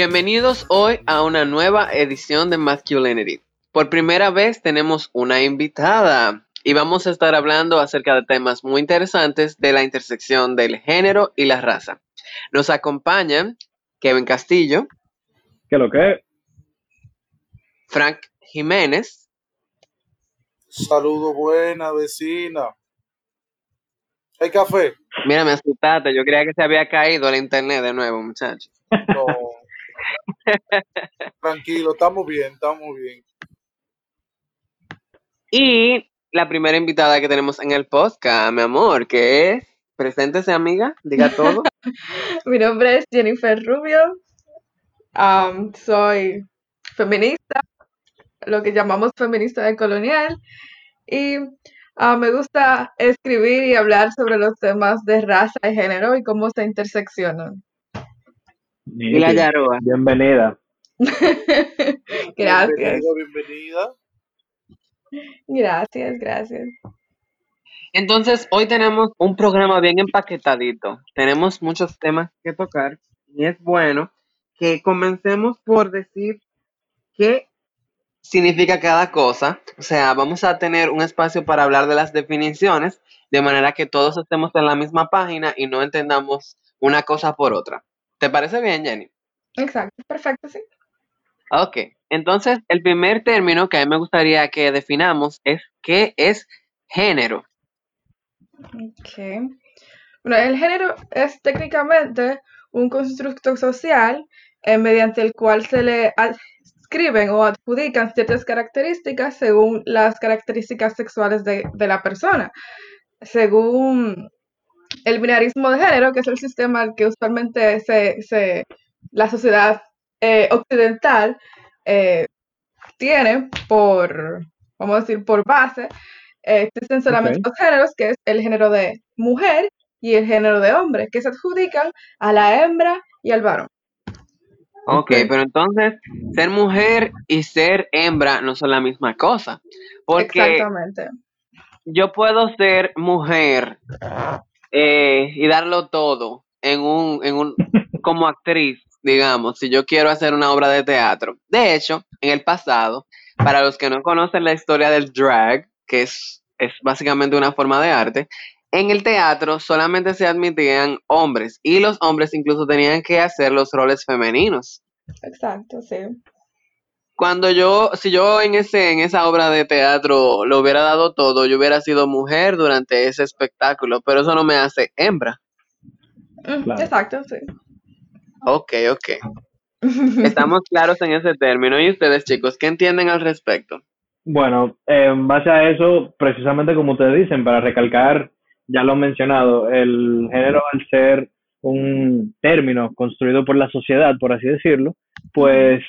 Bienvenidos hoy a una nueva edición de Masculinity. Por primera vez tenemos una invitada y vamos a estar hablando acerca de temas muy interesantes de la intersección del género y la raza. Nos acompañan Kevin Castillo. ¿Qué lo que? Frank Jiménez. Saludo buena, vecina. ¿Hay café? Mira, me asustaste. Yo creía que se había caído el internet de nuevo, muchachos. No. Tranquilo, estamos bien, estamos bien. Y la primera invitada que tenemos en el podcast, mi amor, que es, preséntese amiga, diga todo. Mi nombre es Jennifer Rubio. Am, soy feminista, lo que llamamos feminista de colonial. Y ah, me gusta escribir y hablar sobre los temas de raza y género y cómo se interseccionan. Y la Yaroa. Bienvenida. gracias, bienvenida. gracias, gracias. Entonces, hoy tenemos un programa bien empaquetadito. Tenemos muchos temas que tocar y es bueno que comencemos por decir qué significa cada cosa. O sea, vamos a tener un espacio para hablar de las definiciones, de manera que todos estemos en la misma página y no entendamos una cosa por otra. ¿Te parece bien, Jenny? Exacto, perfecto, sí. Ok, entonces el primer término que a mí me gustaría que definamos es qué es género. Okay. Bueno, el género es técnicamente un constructo social eh, mediante el cual se le adscriben o adjudican ciertas características según las características sexuales de, de la persona. Según el binarismo de género, que es el sistema que usualmente se, se- la sociedad eh, occidental eh, tiene por, vamos a decir, por base, eh, existen solamente dos géneros, que es el género de mujer y el género de hombre, que se adjudican a la hembra y al varón. Ok, Ok. pero entonces ser mujer y ser hembra no son la misma cosa. Porque Exactamente. yo puedo ser mujer eh, y darlo todo en un, en un, como actriz, digamos, si yo quiero hacer una obra de teatro. De hecho, en el pasado, para los que no conocen la historia del drag, que es, es básicamente una forma de arte, en el teatro solamente se admitían hombres y los hombres incluso tenían que hacer los roles femeninos. Exacto, sí. Cuando yo, si yo en ese, en esa obra de teatro lo hubiera dado todo, yo hubiera sido mujer durante ese espectáculo, pero eso no me hace hembra. Mm, Claro. Exacto, sí. Ok, ok. Estamos claros en ese término. ¿Y ustedes, chicos, qué entienden al respecto? Bueno, en base a eso, precisamente como ustedes dicen, para recalcar, ya lo han mencionado, el género al ser un término construido por la sociedad, por así decirlo, pues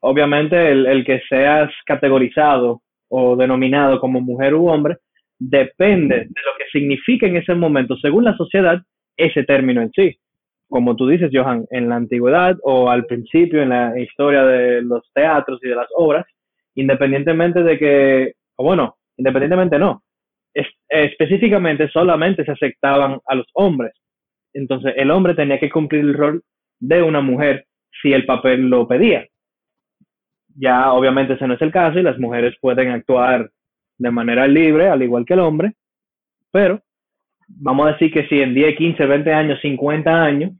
obviamente el, el que seas categorizado o denominado como mujer u hombre depende de lo que significa en ese momento, según la sociedad, ese término en sí. Como tú dices, Johan, en la antigüedad o al principio en la historia de los teatros y de las obras, independientemente de que, bueno, independientemente no, es- específicamente solamente se aceptaban a los hombres. Entonces el hombre tenía que cumplir el rol de una mujer si el papel lo pedía. Ya obviamente ese no es el caso y las mujeres pueden actuar de manera libre, al igual que el hombre, pero vamos a decir que si en 10, 15, 20 años, 50 años,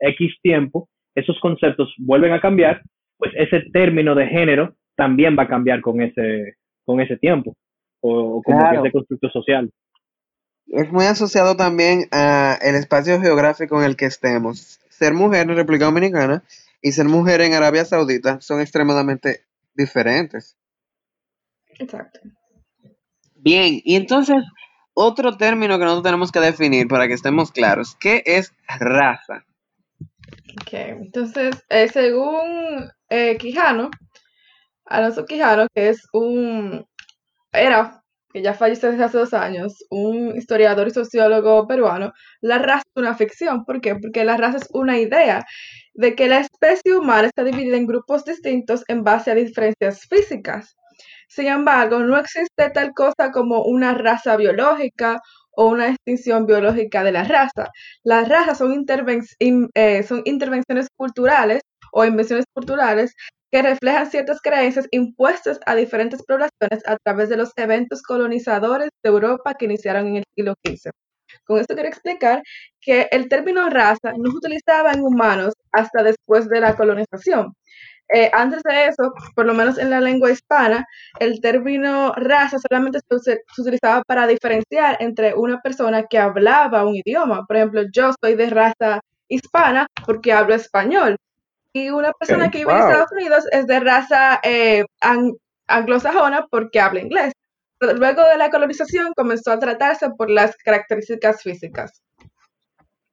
X tiempo, esos conceptos vuelven a cambiar, pues ese término de género también va a cambiar con ese, con ese tiempo, o, o como Claro. que ese constructo social. Es muy asociado también a el espacio geográfico en el que estemos. Ser mujer en República Dominicana y ser mujer en Arabia Saudita son extremadamente diferentes. Exacto. Bien, y entonces otro término que nosotros tenemos que definir para que estemos claros, ¿qué es raza? Ok, entonces, eh, según eh, Quijano, Alonso Quijano, que es un, era, que ya falleció desde hace dos años, un historiador y sociólogo peruano, la raza es una ficción. ¿Por qué? Porque la raza es una idea de que la especie humana está dividida en grupos distintos en base a diferencias físicas. Sin embargo, no existe tal cosa como una raza biológica o una extinción biológica de la raza. Las razas son, eh, son intervenciones culturales o invenciones culturales que reflejan ciertas creencias impuestas a diferentes poblaciones a través de los eventos colonizadores de Europa que iniciaron en el siglo XV. Con esto quiero explicar que el término raza no se utilizaba en humanos hasta después de la colonización. Eh, antes de eso, por lo menos en la lengua hispana, el término raza solamente se, se, utilizaba para diferenciar entre una persona que hablaba un idioma. Por ejemplo, yo soy de raza hispana porque hablo español. Y una persona que vive en Estados Unidos es de raza eh, ang- anglosajona porque habla inglés. Luego de la colonización comenzó a tratarse por las características físicas.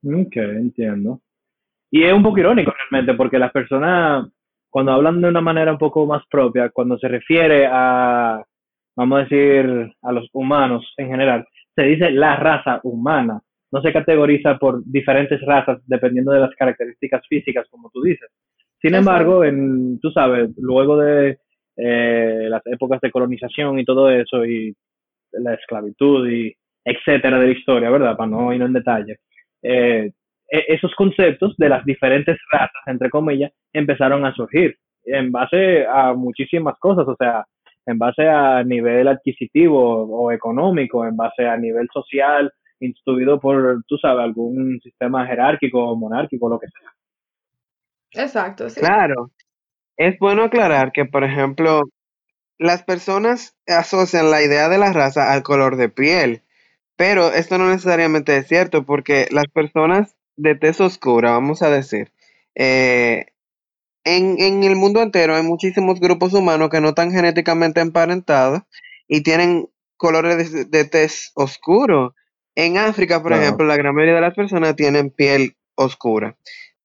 Ok, entiendo. Y es un poco irónico realmente, porque las personas, cuando hablan de una manera un poco más propia, cuando se refiere a, vamos a decir, a los humanos en general, se dice la raza humana. No se categoriza por diferentes razas dependiendo de las características físicas, como tú dices. Sin embargo, en, tú sabes, luego de eh, las épocas de colonización y todo eso, y la esclavitud y etcétera de la historia, ¿verdad? Para no ir en detalle. Eh, esos conceptos de las diferentes razas, entre comillas, empezaron a surgir en base a muchísimas cosas, o sea, en base a nivel adquisitivo o económico, en base a nivel social, instruido por, tú sabes, algún sistema jerárquico o monárquico, lo que sea. Exacto, sí. Claro. Es bueno aclarar que, por ejemplo, las personas asocian la idea de la raza al color de piel, pero esto no necesariamente es cierto porque las personas de tez oscura, vamos a decir, eh, en, en, el mundo entero hay muchísimos grupos humanos que no están genéticamente emparentados y tienen colores de, de tez oscuro. En África, por Claro. ejemplo, la gran mayoría de las personas tienen piel oscura.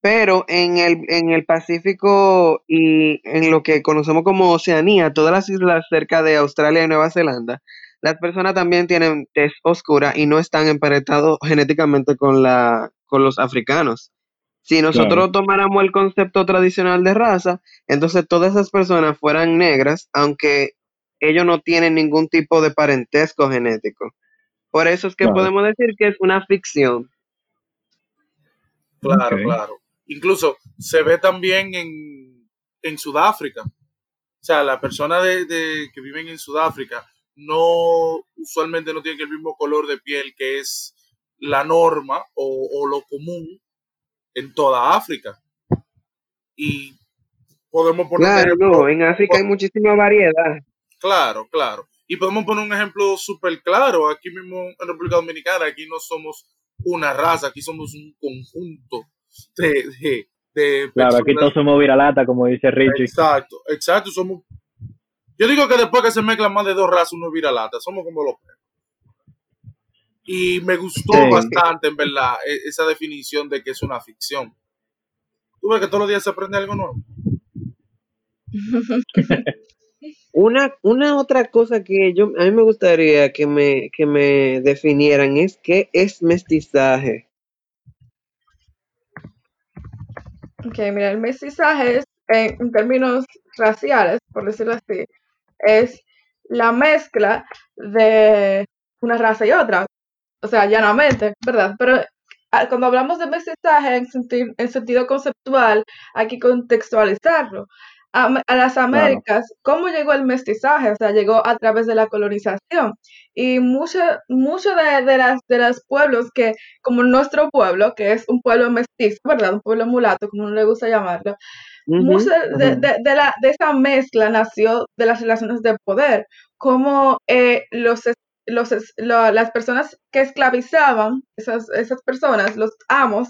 Pero en el, en el Pacífico y en lo que conocemos como Oceanía, todas las islas cerca de Australia y Nueva Zelanda, las personas también tienen tez oscura y no están emparentados genéticamente con, la, con los africanos. Si nosotros Claro. tomáramos el concepto tradicional de raza, entonces todas esas personas fueran negras, aunque ellos no tienen ningún tipo de parentesco genético. Por eso es que Claro. podemos decir que es una ficción. Claro, claro. Incluso se ve también en, en Sudáfrica. O sea, las personas de, de- que viven en Sudáfrica no usualmente no tienen el mismo color de piel que es la norma o, o lo común en toda África. Y podemos poner Claro, ejemplo- no, en África hay muchísima variedad. Claro, claro. Y podemos poner un ejemplo súper claro. Aquí mismo en República Dominicana, aquí no somos una raza, aquí somos un conjunto de, de, de Claro, aquí todos somos viralata, como dice Richie. Exacto, exacto. Somos. Yo digo que después que se mezclan más de dos razas, uno vira lata. Somos como los perros. Y me gustó Sí. bastante, en verdad, e- esa definición de que es una ficción. Tú ves que todos los días se aprende algo nuevo. Una, una otra cosa que yo, a mí me gustaría que me, que me definieran es qué es mestizaje. Ok, mira, el mestizaje es, en, en términos raciales, por decirlo así, es la mezcla de una raza y otra. O sea, llanamente, ¿verdad? Pero ah, cuando hablamos de mestizaje en, senti- en sentido conceptual, hay que contextualizarlo. A, a las Américas, ¿cómo llegó el mestizaje? O sea, llegó a través de la colonización. Y muchos mucho de, de, las, de los pueblos que, como nuestro pueblo, que es un pueblo mestizo, ¿verdad? Un pueblo mulato, como no le gusta llamarlo, Ujú, mucho de, de- de la, de esa mezcla nació de las relaciones de poder, como eh, los, los, lo- las personas que esclavizaban, esas, esas personas, los amos,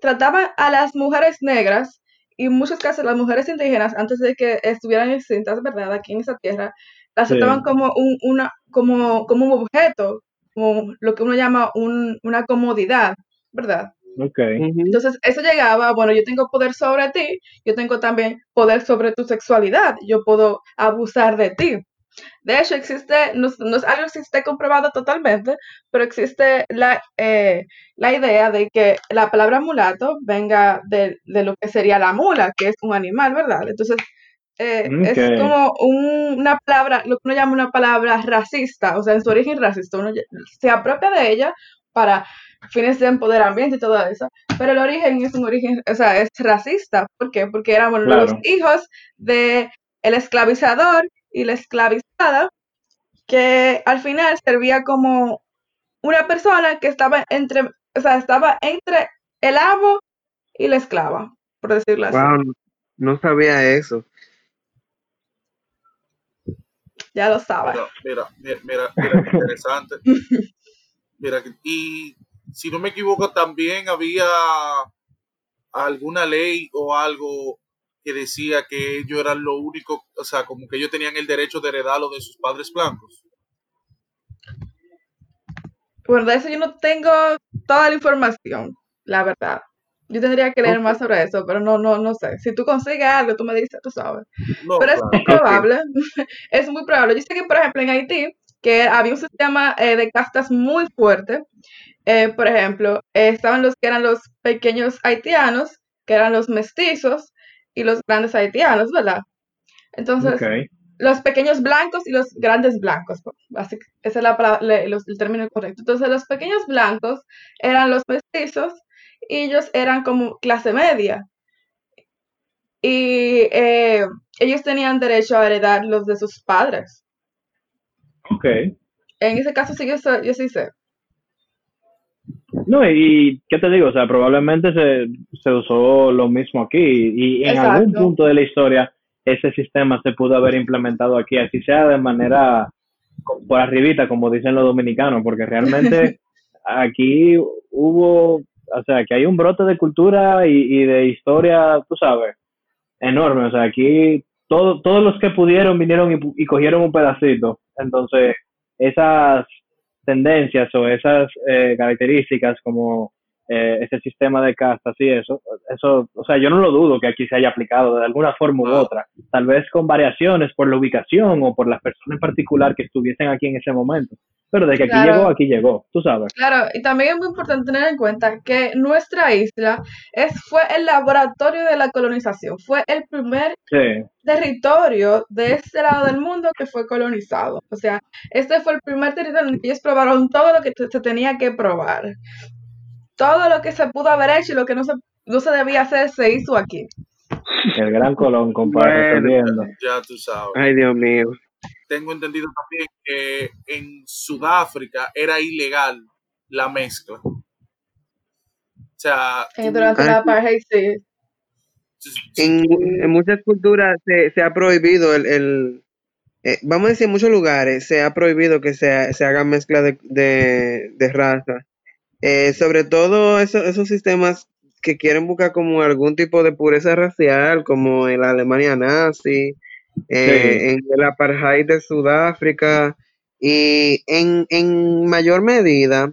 trataban a las mujeres negras y en muchos casos las mujeres indígenas, antes de que estuvieran extintas, ¿verdad? Aquí en esa tierra, las Sí. trataban como un, una, como, como un objeto, como lo que uno llama un- una comodidad, ¿verdad? Ok. ujú. Entonces, eso llegaba, bueno, yo tengo poder sobre ti, yo tengo también poder sobre tu sexualidad, yo puedo abusar de ti. De hecho, existe, no, es- no es algo que esté comprobado totalmente, pero existe la, eh, la idea de que la palabra mulato venga de, de lo que sería la mula, que es un animal, ¿verdad? Entonces, eh, es como un- una palabra, lo que uno llama una palabra racista, o sea, en su origen racista, uno se apropia de ella para fines de empoderamiento y todo eso, pero el origen es un origen, o sea, es racista. ¿Por qué? Porque éramos los hijos de el esclavizador y la esclavizada, que al final servía como una persona que estaba entre, o sea, estaba entre el amo y la esclava, por decirlo así. Wow, no sabía eso. Ya lo sabes. Mira, mira, mira, mira, interesante. Mira, y si no me equivoco, también había alguna ley o algo que decía que ellos eran lo único, o sea, como que ellos tenían el derecho de heredarlo de sus padres blancos. Bueno, de eso yo no tengo toda la información, la verdad. Yo tendría que leer más sobre eso, pero no, no, no sé. Si tú consigues algo, tú me dices, tú sabes. No, Pero es muy probable, es muy probable. Yo sé que, por ejemplo, en Haití, que había un sistema eh, de castas muy fuerte. Eh, por ejemplo, eh, estaban los que eran los pequeños haitianos, que eran los mestizos, y los grandes haitianos, ¿verdad? Entonces, los pequeños blancos y los grandes blancos. pues, Así que ese es la le- los- el término correcto. Entonces, los pequeños blancos eran los mestizos y ellos eran como clase media. Y eh, ellos tenían derecho a heredar los de sus padres. Ok. En ese caso, sí, yo, yo sí sé. No, y qué te digo, o sea, probablemente se, se usó lo mismo aquí y en algún punto de la historia ese sistema se pudo haber implementado aquí, así sea de manera por arribita, como dicen los dominicanos, porque realmente aquí hubo, o sea, que hay un brote de cultura y, y de historia, tú sabes, enorme, o sea, aquí todo, todos los que pudieron vinieron y, y cogieron un pedacito, entonces esas tendencias o esas eh, características como eh, ese sistema de castas y eso, eso, o sea, yo no lo dudo que aquí se haya aplicado de alguna forma u otra, tal vez con variaciones por la ubicación o por las personas en particular que estuviesen aquí en ese momento, pero de que aquí Claro. llegó, aquí llegó, tú sabes. Claro, y también es muy importante tener en cuenta que nuestra isla es, fue el laboratorio de la colonización, fue el primer Sí, territorio de este lado del mundo que fue colonizado. O sea, este fue el primer territorio en el que ellos probaron todo lo que se tenía que probar. Todo lo que se pudo haber hecho y lo que no se, no se debía hacer se hizo aquí. el gran Colón, compadre, Bueno. Ya tú sabes. Ay, Dios mío. Tengo entendido también que en Sudáfrica era ilegal la mezcla. O sea, durante Ah, la sí. apartheid, sí. en muchas culturas se, se ha prohibido el, el- eh, vamos a decir, en muchos lugares se ha prohibido que se, se haga mezcla de, de, de raza. Eh, sobre todo eso- esos sistemas que quieren buscar como algún tipo de pureza racial, como en la Alemania nazi, eh, en el apartheid de Sudáfrica, y en, en mayor medida,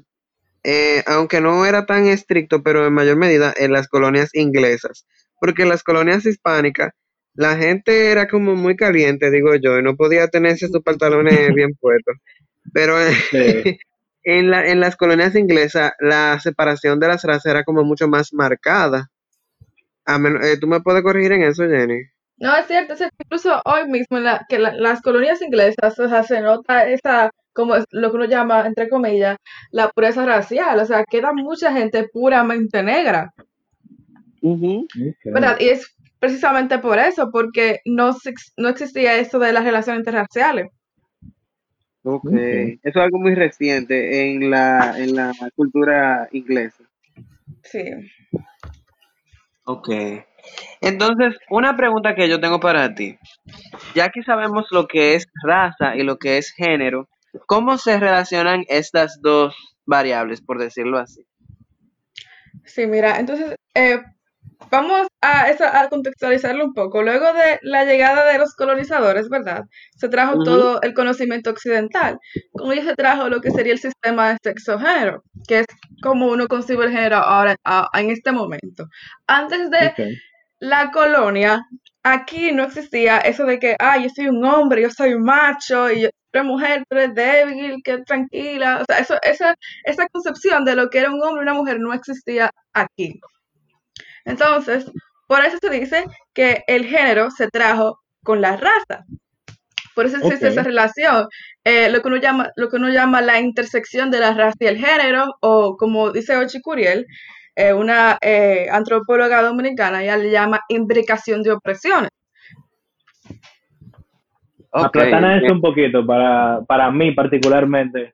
eh, aunque no era tan estricto, pero en mayor medida en las colonias inglesas, porque en las colonias hispánicas la gente era como muy caliente, digo yo, y no podía tenerse sus pantalones bien puestos. Pero en, Sí. en, la, en las colonias inglesas la separación de las razas era como mucho más marcada. A eh, ¿Tú me puedes corregir en eso, Jenny? No, es cierto, es cierto. Incluso hoy mismo en la, que la- las colonias inglesas, o sea, se nota esa, como es lo que uno llama, entre comillas, la pureza racial. O sea, queda mucha gente puramente negra. ¿verdad? Y es precisamente por eso, porque no, no existía eso de las relaciones interraciales. Ok. Ok. Eso es algo muy reciente en la, en la cultura inglesa. Sí. Ok. Entonces, una pregunta que yo tengo para ti. Ya que sabemos lo que es raza y lo que es género, ¿cómo se relacionan estas dos variables, por decirlo así? Sí, mira, entonces eh, vamos a, eso- a contextualizarlo un poco. Luego de la llegada de los colonizadores, ¿verdad? Se trajo todo el conocimiento occidental. Con ello se trajo lo que sería el sistema de sexo-género, que es como uno concibe el género ahora, a- en este momento. Antes de. La colonia, aquí no existía eso de que, ah, yo soy un hombre, yo soy un macho, y yo soy mujer, tú eres débil, que tranquila. O sea, eso, esa, esa concepción de lo que era un hombre y una mujer no existía aquí. Entonces, por eso se dice que el género se trajo con la raza. Por eso existe esa relación. Eh, lo, que uno llama, lo que uno llama la intersección de la raza y el género, o como dice Ochi Curiel, eh, una eh, antropóloga dominicana, ella le llama imbricación de opresiones. Aplatana eso un poquito para, para mí particularmente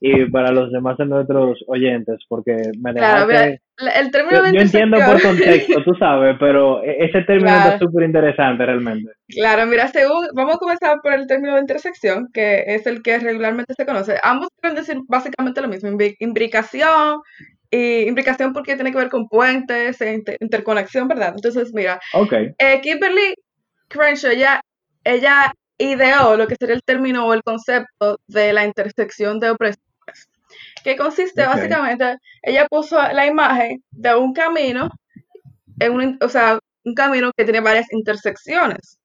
y para los demás de nuestros oyentes, porque me Claro, dejaste... el término de yo, yo entiendo por intersección- contexto, tú sabes, pero e- ese término Claro. está súper interesante realmente. Claro, mira, según, vamos a comenzar por el término de intersección, que es el que regularmente se conoce. Ambos quieren decir básicamente lo mismo, imbri- imbricación, y imbricación porque tiene que ver con puentes, e inter- interconexión, ¿verdad? Entonces, mira, Ok, eh, Kimberly Crenshaw, ella, ella ideó lo que sería el término o el concepto de la intersección de opresiones, que consiste Ok. básicamente, ella puso la imagen de un camino, en un, o sea, un camino que tiene varias intersecciones,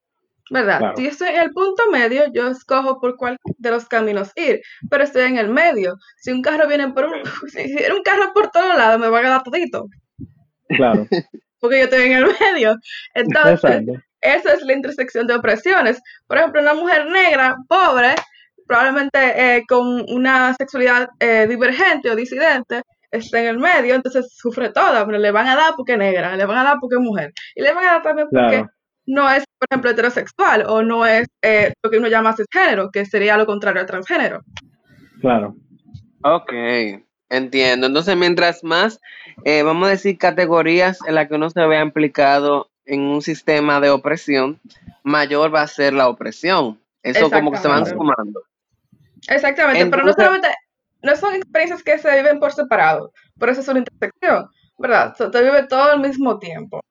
¿verdad? Claro. Si yo estoy en el punto medio, yo escojo por cuál de los caminos ir, pero estoy en el medio. Si un carro viene por un, si viene un carro por todos lados, me va a quedar todito, claro. porque yo estoy en el medio. Entonces, Exacto. esa es la intersección de opresiones. Por ejemplo, una mujer negra, pobre, probablemente eh, con una sexualidad eh, divergente o disidente, está en el medio, entonces sufre toda, pero le van a dar porque es negra, le van a dar porque es mujer, y le van a dar también porque Claro. No es, por ejemplo, heterosexual o no es eh, lo que uno llama cisgénero, que sería lo contrario al transgénero. Claro. Ok, entiendo. Entonces, mientras más, eh, vamos a decir, categorías en las que uno se vea implicado en un sistema de opresión, mayor va a ser la opresión. Eso como que se van Exactamente. sumando. Exactamente, pero no solamente, no son experiencias que se viven por separado, por eso es una intersección, ¿verdad? Se te vive todo al mismo tiempo.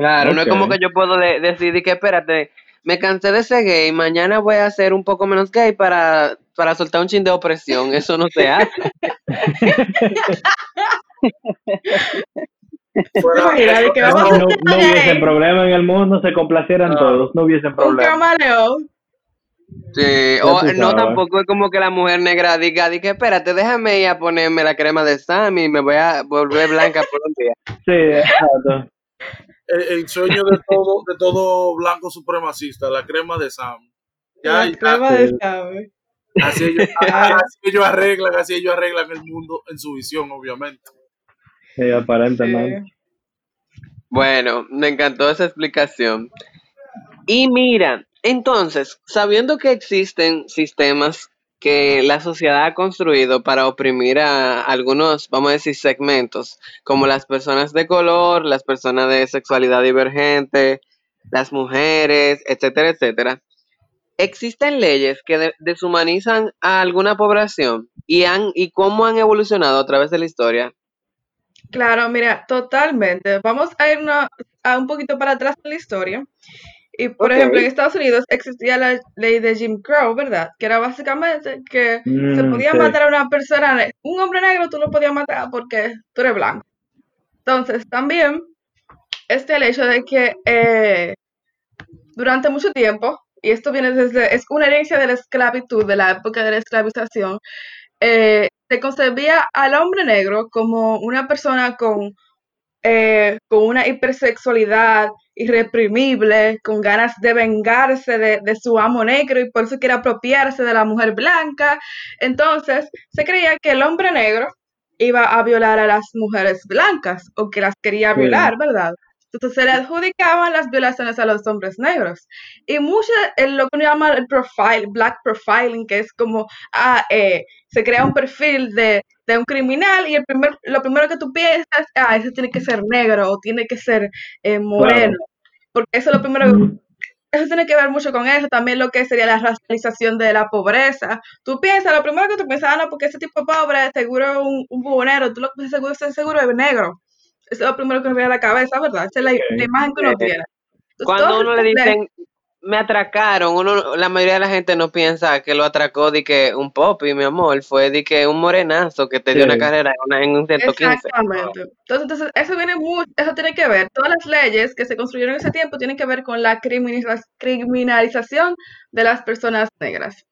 Claro, no es como que yo puedo de- decidir que, espérate, me cansé de ser gay, mañana voy a ser un poco menos gay para, para soltar un chin de opresión. Eso no se hace. Que No, no hubiesen problema en el mundo, se complacieran Ah. todos, no hubiesen Un problema. camaleón. Sí, o no tampoco es como que la mujer negra diga, diga, espérate, déjame ir a ponerme la crema de Sammy y me voy a volver blanca por un día. Sí, exacto. El, el sueño de todo, de todo blanco supremacista, la crema de Sam. Ya, La ya, crema de Sabe. así, ellos, así ellos arreglan, así ellos arreglan el mundo en su visión, obviamente. Sí, aparentemente. Sí. Bueno, me encantó esa explicación. Y mira, entonces, sabiendo que existen sistemas que la sociedad ha construido para oprimir a algunos, vamos a decir, segmentos, como las personas de color, las personas de sexualidad divergente, las mujeres, etcétera, etcétera, existen leyes que de- deshumanizan a alguna población y han y cómo han evolucionado a través de la historia. Claro, mira, totalmente. Vamos a irnos a un poquito para atrás en la historia. Y por ejemplo, en Estados Unidos existía la ley de Jim Crow, ¿verdad? Que era básicamente que se Mm, podía sí. matar a una persona, un hombre negro tú lo podías matar porque tú eres blanco. Entonces, también está el hecho de que eh, durante mucho tiempo, y esto viene desde, es una herencia de la esclavitud, de la época de la esclavización, eh, se concebía al hombre negro como una persona con, eh, con una hipersexualidad irreprimible, con ganas de vengarse de, de su amo negro y por eso quiere apropiarse de la mujer blanca. Entonces, se creía que el hombre negro iba a violar a las mujeres blancas o que las quería violar, ¿verdad? Entonces se le adjudicaban las violaciones a los hombres negros. Y mucho en lo que uno llama el profile, black profiling, que es como, ah, eh, se crea un perfil de, de un criminal y el primer, lo primero que tú piensas, ah, ese tiene que ser negro o tiene que ser eh, moreno. Porque eso es lo primero que eso tiene que ver mucho con eso, también lo que sería la racialización de la pobreza. Tú piensas, lo primero que tú piensas, ah, no, porque ese tipo pobre seguro es un, un bubonero, tú lo que seguro, seguro es negro. Eso es lo primero que me viene a la cabeza, ¿verdad? Esa es la, la imagen que uno Eh, tiene. Entonces, Cuando uno le dicen, me atracaron, uno, la mayoría de la gente no piensa que lo atracó de que un popi, mi amor, fue de que un morenazo que te dio Sí. una carrera en, una- en un 115. Exactamente. Entonces, entonces, eso viene mucho, eso tiene que ver, todas las leyes que se construyeron en ese tiempo tienen que ver con la criminaliza- criminalización de las personas negras.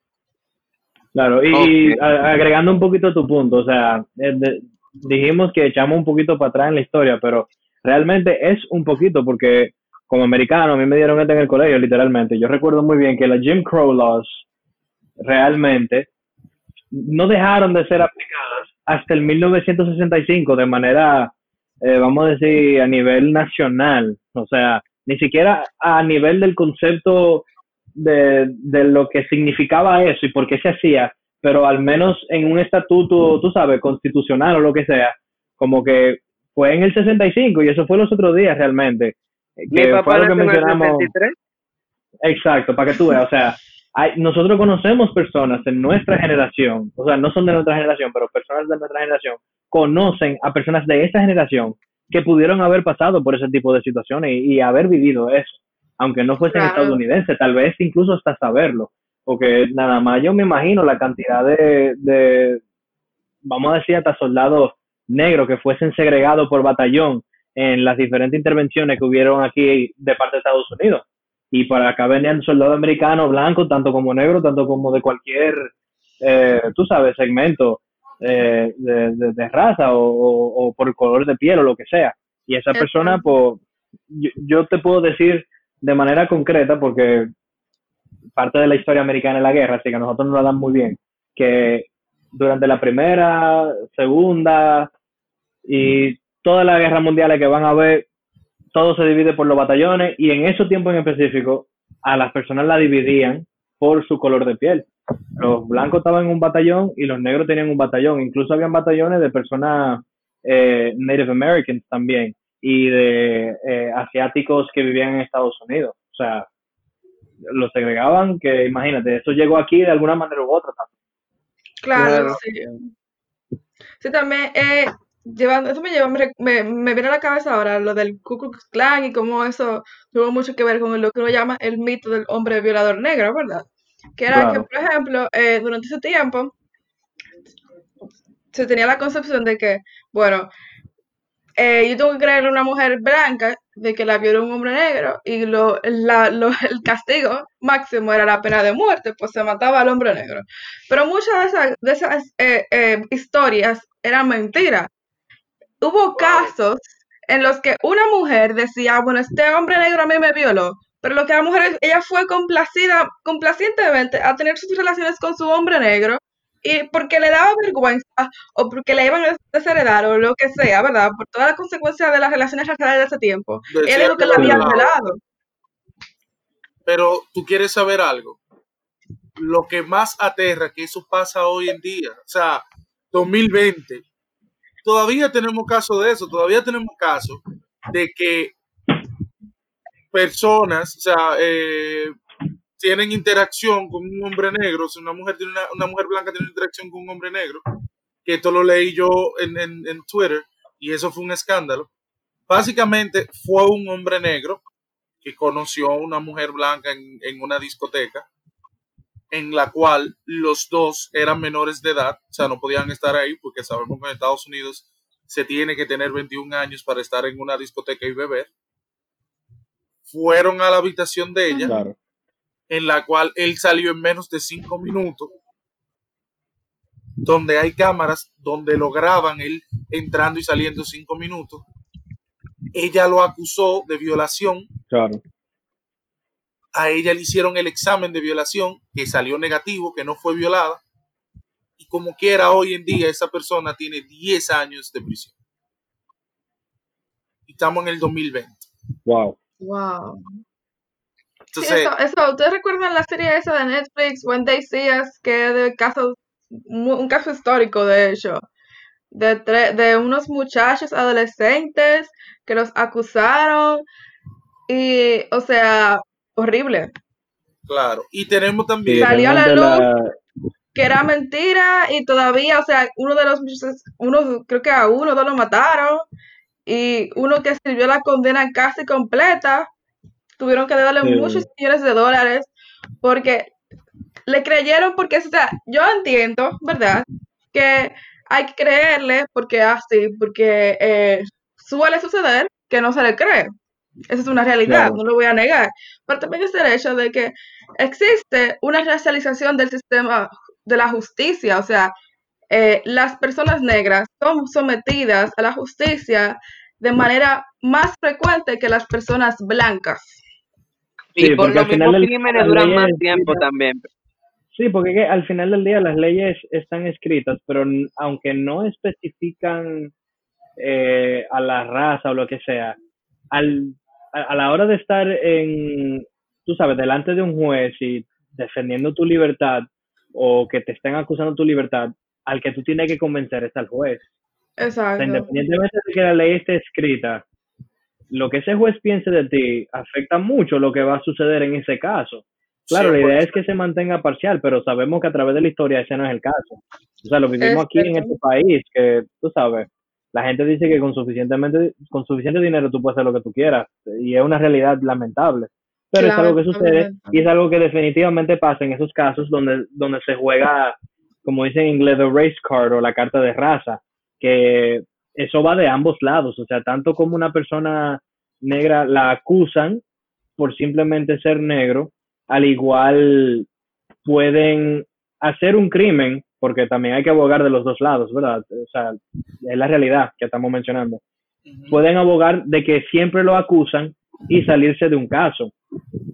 Claro, y, agregando un poquito tu punto, o sea, eh, de- dijimos que echamos un poquito para atrás en la historia, pero realmente es un poquito porque como americano a mí me dieron esto en el colegio, literalmente. Yo recuerdo muy bien que las Jim Crow laws realmente no dejaron de ser aplicadas hasta el 1965 de manera eh, vamos a decir, a nivel nacional, o sea, ni siquiera a nivel del concepto de, de lo que significaba eso y por qué se hacía, pero al menos en un estatuto, tú sabes, constitucional o lo que sea, como que fue en el 65 y eso fue los otros días realmente. Mi Que papá fue lo que mencionamos. 73. Exacto, para que tú veas, o sea, hay, nosotros conocemos personas en nuestra generación, o sea, no son de nuestra generación, pero personas de nuestra generación conocen a personas de esta generación que pudieron haber pasado por ese tipo de situaciones y, y haber vivido eso, aunque no fuesen Claro. estadounidenses, tal vez incluso hasta saberlo, porque nada más yo me imagino la cantidad de, de vamos a decir, hasta soldados negros que fuesen segregados por batallón en las diferentes intervenciones que hubieron aquí de parte de Estados Unidos y para acá venían soldados americanos blancos, tanto como negros, tanto como de cualquier, eh, tú sabes, segmento eh, de, de- de raza o, o- o por el color de piel o lo que sea. Y esa persona, pues, yo, yo te puedo decir de manera concreta, porque parte de la historia americana es la guerra, así que a nosotros nos la dan muy bien, que durante la primera, segunda y todas las guerras mundiales que van a haber, todo se divide por los batallones y en esos tiempos en específico a las personas la dividían por su color de piel. Los blancos estaban en un batallón y los negros tenían un batallón. Incluso habían batallones de personas eh, Native Americans también y de eh, asiáticos que vivían en Estados Unidos. O sea, los segregaban que imagínate, eso llegó aquí de alguna manera u otra. Claro, Claro. sí. Sí, también, eh, llevando, eso me lleva, me, me, me viene a la cabeza ahora lo del Ku Klux Klan y cómo eso tuvo mucho que ver con lo que uno llama el mito del hombre violador negro, ¿verdad? Que era que, por ejemplo, eh, durante ese tiempo se tenía la concepción de que, bueno, eh, yo tengo que creerle a una mujer blanca de que la violó un hombre negro y lo, la- lo- el castigo máximo era la pena de muerte, pues se mataba al hombre negro. Pero muchas de esas, de esas eh, eh, historias eran mentiras. Hubo casos en los que una mujer decía, bueno, este hombre negro a mí me violó, pero lo que la mujer, ella fue complacida, complacientemente a tener sus relaciones con su hombre negro y porque le daba vergüenza o porque le iban a desheredar o lo que sea, ¿verdad? Por todas las consecuencias de las relaciones raciales de ese tiempo. Decía Él dijo que que la lo había violado. Pero tú quieres saber algo. Lo que más aterra que eso pasa hoy en día, o sea, 2020, todavía tenemos caso de eso, todavía tenemos caso de que personas, o sea, eh, tienen interacción con un hombre negro, sea, una mujer tiene una, una mujer blanca tiene interacción con un hombre negro, que esto lo leí yo en, en, en Twitter y eso fue un escándalo. Básicamente fue un hombre negro que conoció a una mujer blanca en, en una discoteca en la cual los dos eran menores de edad, o sea, no podían estar ahí porque sabemos que en Estados Unidos se tiene que tener 21 años para estar en una discoteca y beber. Fueron a la habitación de ella, Claro. en la cual él salió en menos de 5 minutos, donde hay cámaras donde lo graban él entrando y saliendo 5 minutos. Ella lo acusó de violación Claro. A ella le hicieron el examen de violación que salió negativo, que no fue violada. Y como quiera, hoy en día esa persona tiene 10 años de prisión. Y estamos en el 2020. Wow. Wow. Sí, Entonces, eso, eso, ¿ustedes recuerdan la serie esa de Netflix, When They See Us, que es de caso, un caso histórico, de hecho, de, tre- de unos muchachos adolescentes que los acusaron y, o sea, horrible, claro. Y tenemos también, Sí, Salió a la luz. la- que era mentira y todavía, o sea, uno de los muchachos, uno, creo que a uno, dos lo mataron y uno que sirvió la condena casi completa, tuvieron que darle Sí. muchos millones de dólares porque le creyeron porque, o sea, yo entiendo, ¿verdad? Que hay que creerle porque así, porque eh, suele suceder que no se le cree. Esa es una realidad, Claro. no lo voy a negar. Pero también es el hecho de que existe una racialización del sistema de la justicia, o sea, eh, las personas negras son sometidas a la justicia de manera más frecuente que las personas blancas. Y Sí, por al final mismos del- crímenes duran más tiempo también. Sí, porque al final del día las leyes están escritas, pero aunque no especifican eh, a la raza o lo que sea, al, a, la hora de estar en, tú sabes, delante de un juez y defendiendo tu libertad o que te estén acusando tu libertad, al que tú tienes que convencer es al juez. O sea, Exacto. independientemente de que la ley esté escrita, lo que ese juez piense de ti afecta mucho lo que va a suceder en ese caso. Claro, la idea es que se mantenga parcial, pero sabemos que a través de la historia ese no es el caso. O sea, lo vivimos aquí en este país, que tú sabes, la gente dice que con suficientemente, con suficiente dinero tú puedes hacer lo que tú quieras, y es una realidad lamentable. Pero es algo que sucede y es algo que definitivamente pasa en esos casos donde, donde se juega, como dicen en inglés, the race card o la carta de raza, que eso va de ambos lados, o sea, tanto como una persona negra la acusan por simplemente ser negro, al igual pueden hacer un crimen, porque también hay que abogar de los dos lados, ¿verdad? O sea, es la realidad que estamos mencionando. Pueden abogar de que siempre lo acusan y salirse de un caso.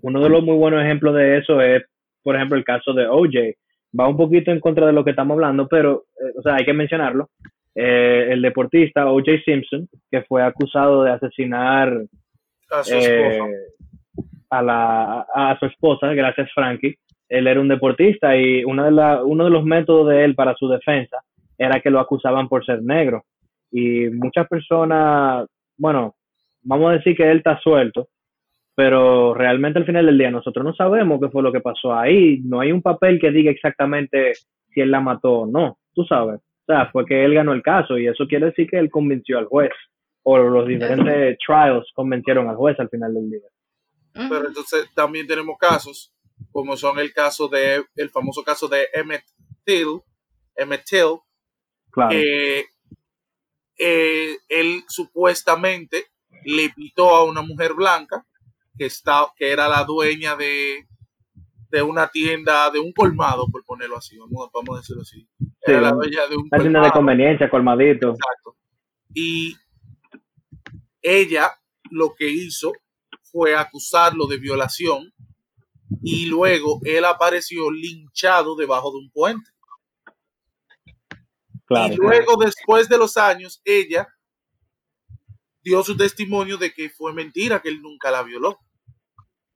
Uno de los muy buenos ejemplos de eso es, por ejemplo, el caso de OJ. Va un poquito en contra de lo que estamos hablando, pero, eh, o sea, hay que mencionarlo. Eh, el deportista OJ Simpson, que fue acusado de asesinar A su eh, esposa. a, la, a, a su esposa, gracias Frankie. Él era un deportista y una de la, uno de los métodos de él para su defensa era que lo acusaban por ser negro. Y muchas personas, bueno, vamos a decir que él está suelto, pero realmente al final del día nosotros no sabemos qué fue lo que pasó ahí. No hay un papel que diga exactamente si él la mató o no, tú sabes. O sea, fue que él ganó el caso y eso quiere decir que él convenció al juez o los diferentes trials convencieron al juez al final del día. Pero entonces también tenemos casos, como son el caso de, el famoso caso de Emmett Till, Emmett Till, Claro. que eh, él supuestamente le pitó a una mujer blanca que, está, que era la dueña de, de una tienda, de un colmado, por ponerlo así, vamos, vamos a decirlo así. Era Sí, la dueña de un Una tienda de conveniencia, colmadito. Exacto. Y ella lo que hizo fue acusarlo de violación y luego él apareció linchado debajo de un puente. Claro. y luego, después de los años, ella dio su testimonio de que fue mentira, que él nunca la violó.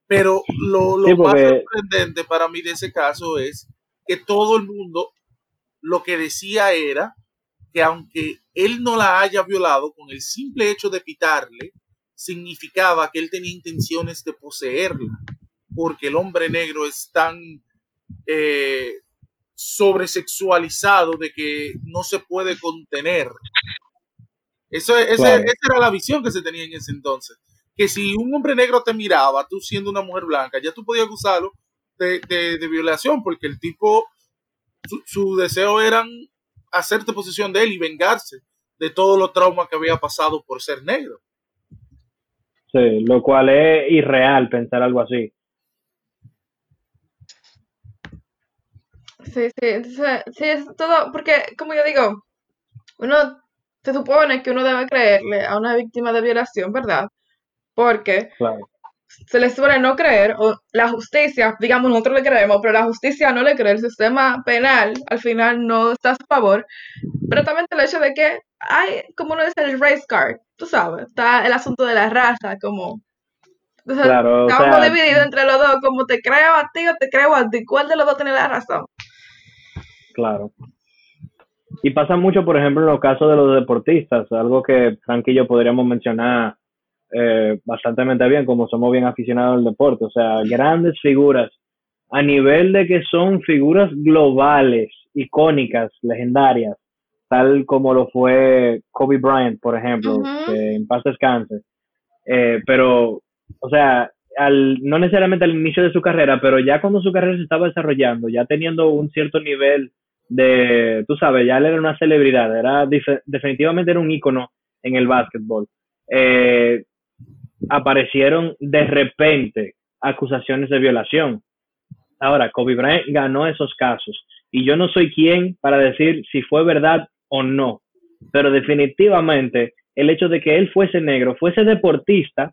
Pero lo, lo Sí, más sorprendente para mí de ese caso es que todo el mundo lo que decía era que aunque él no la haya violado, con el simple hecho de pitarle, significaba que él tenía intenciones de poseerla, porque el hombre negro es tan eh, sobresexualizado de que no se puede contener. Eso, ese- Claro. Esa era la visión que se tenía en ese entonces. Que si un hombre negro te miraba, tú siendo una mujer blanca, ya tú podías acusarlo de, de- de violación, porque el tipo, su, su deseo era hacerte posesión de él y vengarse de todos los traumas que había pasado por ser negro. Sí, lo cual es irreal pensar algo así. Sí, sí, entonces, sí, es todo, porque, como yo digo, uno se supone que uno debe creerle a una víctima de violación, ¿verdad? Porque Claro. se le suele no creer, o la justicia, digamos, nosotros le creemos, pero la justicia no le cree, el sistema penal al final no está a su favor, pero también el hecho de que hay, como uno dice, el race card, tú sabes, está el asunto de la raza, como... Entonces, Claro, o estamos sea, divididos entre los dos, como te creo a ti o te creo a ti, ¿cuál de los dos tiene la razón? Claro. Y pasa mucho, por ejemplo, en los casos de los deportistas, algo que Frank y yo podríamos mencionar eh, bastante bien, como somos bien aficionados al deporte. O sea, grandes figuras a nivel de que son figuras globales, icónicas, legendarias, tal como lo fue Kobe Bryant, por ejemplo, que en paz descanse. Eh, pero, o sea, al, no necesariamente al inicio de su carrera, pero ya cuando su carrera se estaba desarrollando, ya teniendo un cierto nivel de, tú sabes, ya él era una celebridad, era definitivamente era un ícono en el básquetbol. Eh, aparecieron de repente acusaciones de violación. Ahora, Kobe Bryant ganó esos casos y yo no soy quien para decir si fue verdad o no, pero definitivamente el hecho de que él fuese negro, fuese deportista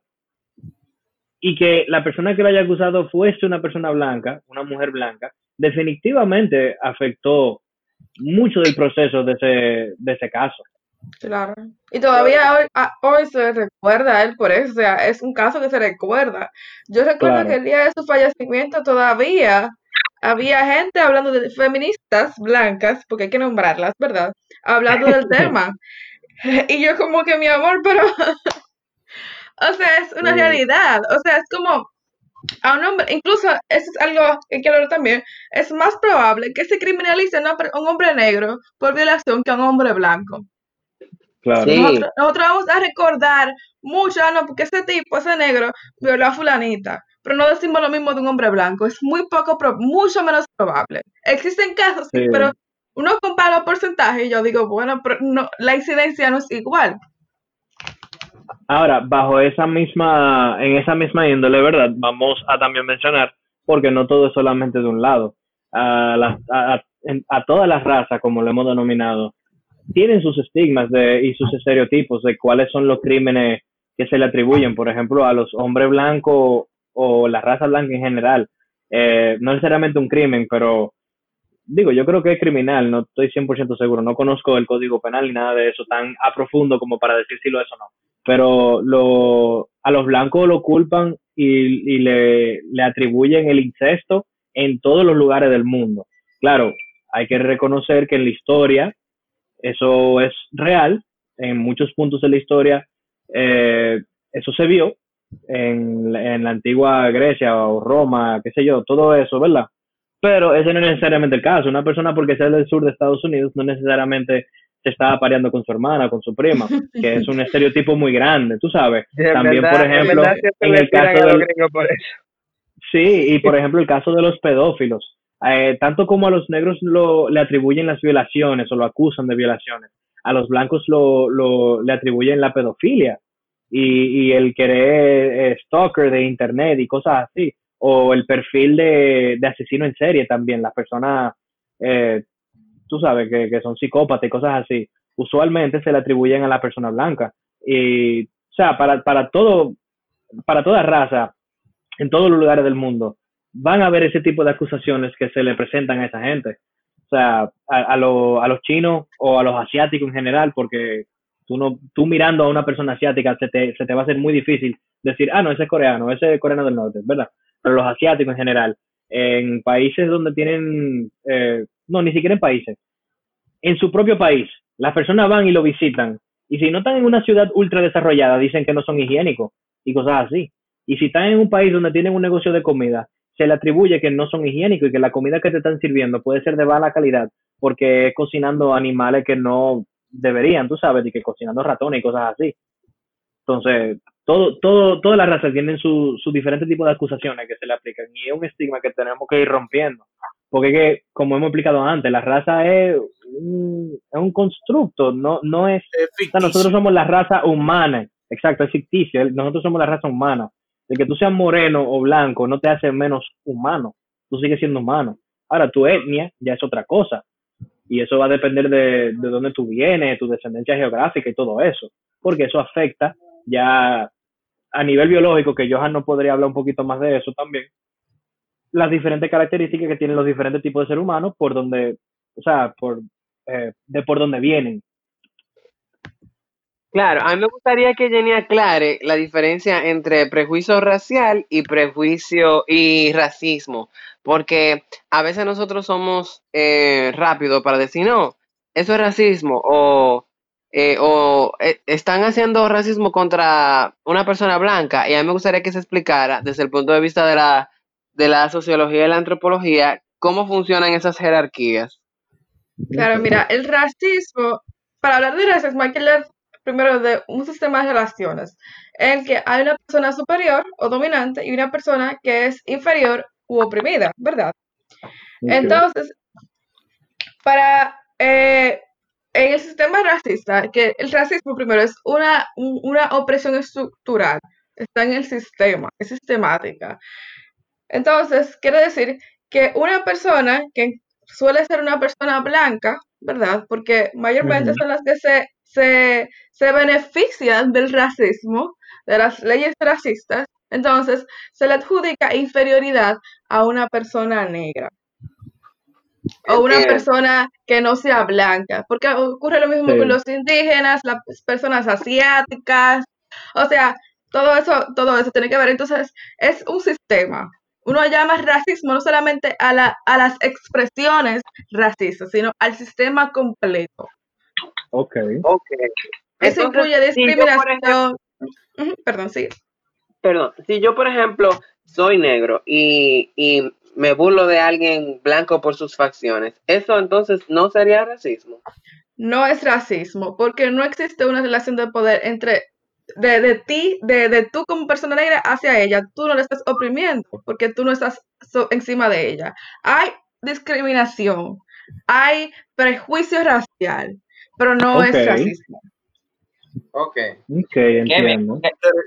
y que la persona que lo haya acusado fuese una persona blanca, una mujer blanca, definitivamente afectó mucho del proceso de ese, de ese caso. Claro. Y todavía hoy, a- hoy se recuerda a él por eso, o sea, es un caso que se recuerda. Yo recuerdo Claro. que el día de su fallecimiento todavía había gente hablando de feministas blancas, porque hay que nombrarlas, ¿verdad? Hablando del tema. Y yo como que mi amor, pero, o sea, es una realidad, o sea, es como a un hombre, incluso eso es algo que quiero hablar también, es más probable que se criminalice a un hombre negro por violación que a un hombre blanco. Claro. Sí. Nosotros, nosotros vamos a recordar mucho, ah, no, porque ese tipo, ese negro, violó a fulanita. Pero no decimos lo mismo de un hombre blanco. Es muy poco, pro- mucho menos probable. Existen casos, sí, Sí. pero uno compara los porcentajes y yo digo, bueno, pero no, la incidencia no es igual. Ahora, bajo esa misma, en esa misma índole, ¿verdad? Vamos a también mencionar, porque no todo es solamente de un lado. A, las- a, a todas las razas, como lo hemos denominado, tienen sus estigmas de, y sus estereotipos de cuáles son los crímenes que se le atribuyen, por ejemplo, a los hombres blancos o la raza blanca en general. Eh, no necesariamente un crimen, pero digo, yo creo que es criminal, no estoy 100% seguro, no conozco el código penal ni nada de eso tan a profundo como para decir si lo es o no, pero lo, a los blancos lo culpan y, y le, atribuyen el incesto en todos los lugares del mundo. Claro, hay que reconocer que en la historia eso es real, en muchos puntos de la historia eh, eso se vio en, en la antigua Grecia o Roma, qué sé yo, todo eso, ¿verdad? Pero ese no es necesariamente el caso. Una persona porque sea del sur de Estados Unidos no necesariamente se está apareando con su hermana, con su prima, que es un estereotipo muy grande, tú sabes. También, verdad- por ejemplo, en el caso del, por eso. Sí, y por ejemplo el caso de los pedófilos. Eh, tanto como a los negros lo, le atribuyen las violaciones o lo acusan de violaciones, a los blancos lo, lo, le atribuyen la pedofilia y, y el querer eh, stalker de internet y cosas así. O el perfil de, de asesino en serie también, las personas, eh, tú sabes, que, que son psicópatas y cosas así. Usualmente se le atribuyen a la persona blanca. Y, o sea, para, para todo, para toda raza, en todos los lugares del mundo, van a haber ese tipo de acusaciones que se le presentan a esa gente. O sea, a, a, a los chinos o a los asiáticos en general, porque tú, no, tú mirando a una persona asiática se te, se te va a hacer muy difícil decir, ah, no, ese es coreano, ese es coreano del norte, ¿verdad? Pero los asiáticos en general, en países donde tienen, eh, no, ni siquiera en países, en su propio país, las personas van y lo visitan. Y si no están en una ciudad ultra desarrollada, dicen que no son higiénicos y cosas así. Y si están en un país donde tienen un negocio de comida, se le atribuye que no son higiénicos y que la comida que te están sirviendo puede ser de mala calidad porque es cocinando animales que no deberían, tú sabes, y que cocinando ratones y cosas así. Entonces, todo, todo, todas las razas tienen su, su diferente tipo de acusaciones que se le aplican y es un estigma que tenemos que ir rompiendo. Porque que, como hemos explicado antes, la raza es un, es un constructo, no, no es Es o sea, ficticio. nosotros somos la raza humana, exacto, es ficticio, el- nosotros somos la raza humana. De que tú seas moreno o blanco no te hace menos humano, tú sigues siendo humano. Ahora, tu etnia ya es otra cosa, y eso va a depender de, de dónde tú vienes, tu descendencia geográfica y todo eso, porque eso afecta ya a nivel biológico, que Johan no podría hablar un poquito más de eso también, las diferentes características que tienen los diferentes tipos de ser humanos por donde, o sea, por, eh, de por donde vienen. Claro, a mí me gustaría que Jenny aclare la diferencia entre prejuicio racial y prejuicio y racismo, porque a veces nosotros somos eh, rápidos para decir, no, eso es racismo, o, eh, o eh, están haciendo racismo contra una persona blanca, y a mí me gustaría que se explicara desde el punto de vista de la, de la sociología y la antropología cómo funcionan esas jerarquías. Claro, mira, el racismo, para hablar de racismo hay que hablar primero de un sistema de relaciones en el que hay una persona superior o dominante y una persona que es inferior u oprimida, ¿verdad? Entonces, para eh, en el sistema racista, que el racismo primero es una, un- una opresión estructural, está en el sistema, es sistemática. Entonces, quiere decir que una persona que suele ser una persona blanca, ¿verdad? Porque mayormente son las que se, se, se benefician del racismo, de las leyes racistas, entonces se le adjudica inferioridad a una persona negra. O una persona que no sea blanca, porque ocurre lo mismo Sí. con los indígenas, las personas asiáticas, o sea, todo eso, todo eso tiene que ver. Entonces, es un sistema. Uno llama racismo no solamente a, la, a las expresiones racistas, sino al sistema completo. Ok. Ok. Eso Entonces, incluye si yo, por ejemplo, discriminación. Perdón, sí. perdón, si yo, por ejemplo, soy negro y, y me burlo de alguien blanco por sus facciones, eso entonces no sería racismo. No es racismo, porque no existe una relación de poder entre de, de ti, de, de tú como persona negra hacia ella. Tú no la estás oprimiendo, porque tú no estás so- encima de ella. Hay discriminación, hay prejuicio racial, pero no es racismo. Ok. Ok, entiendo.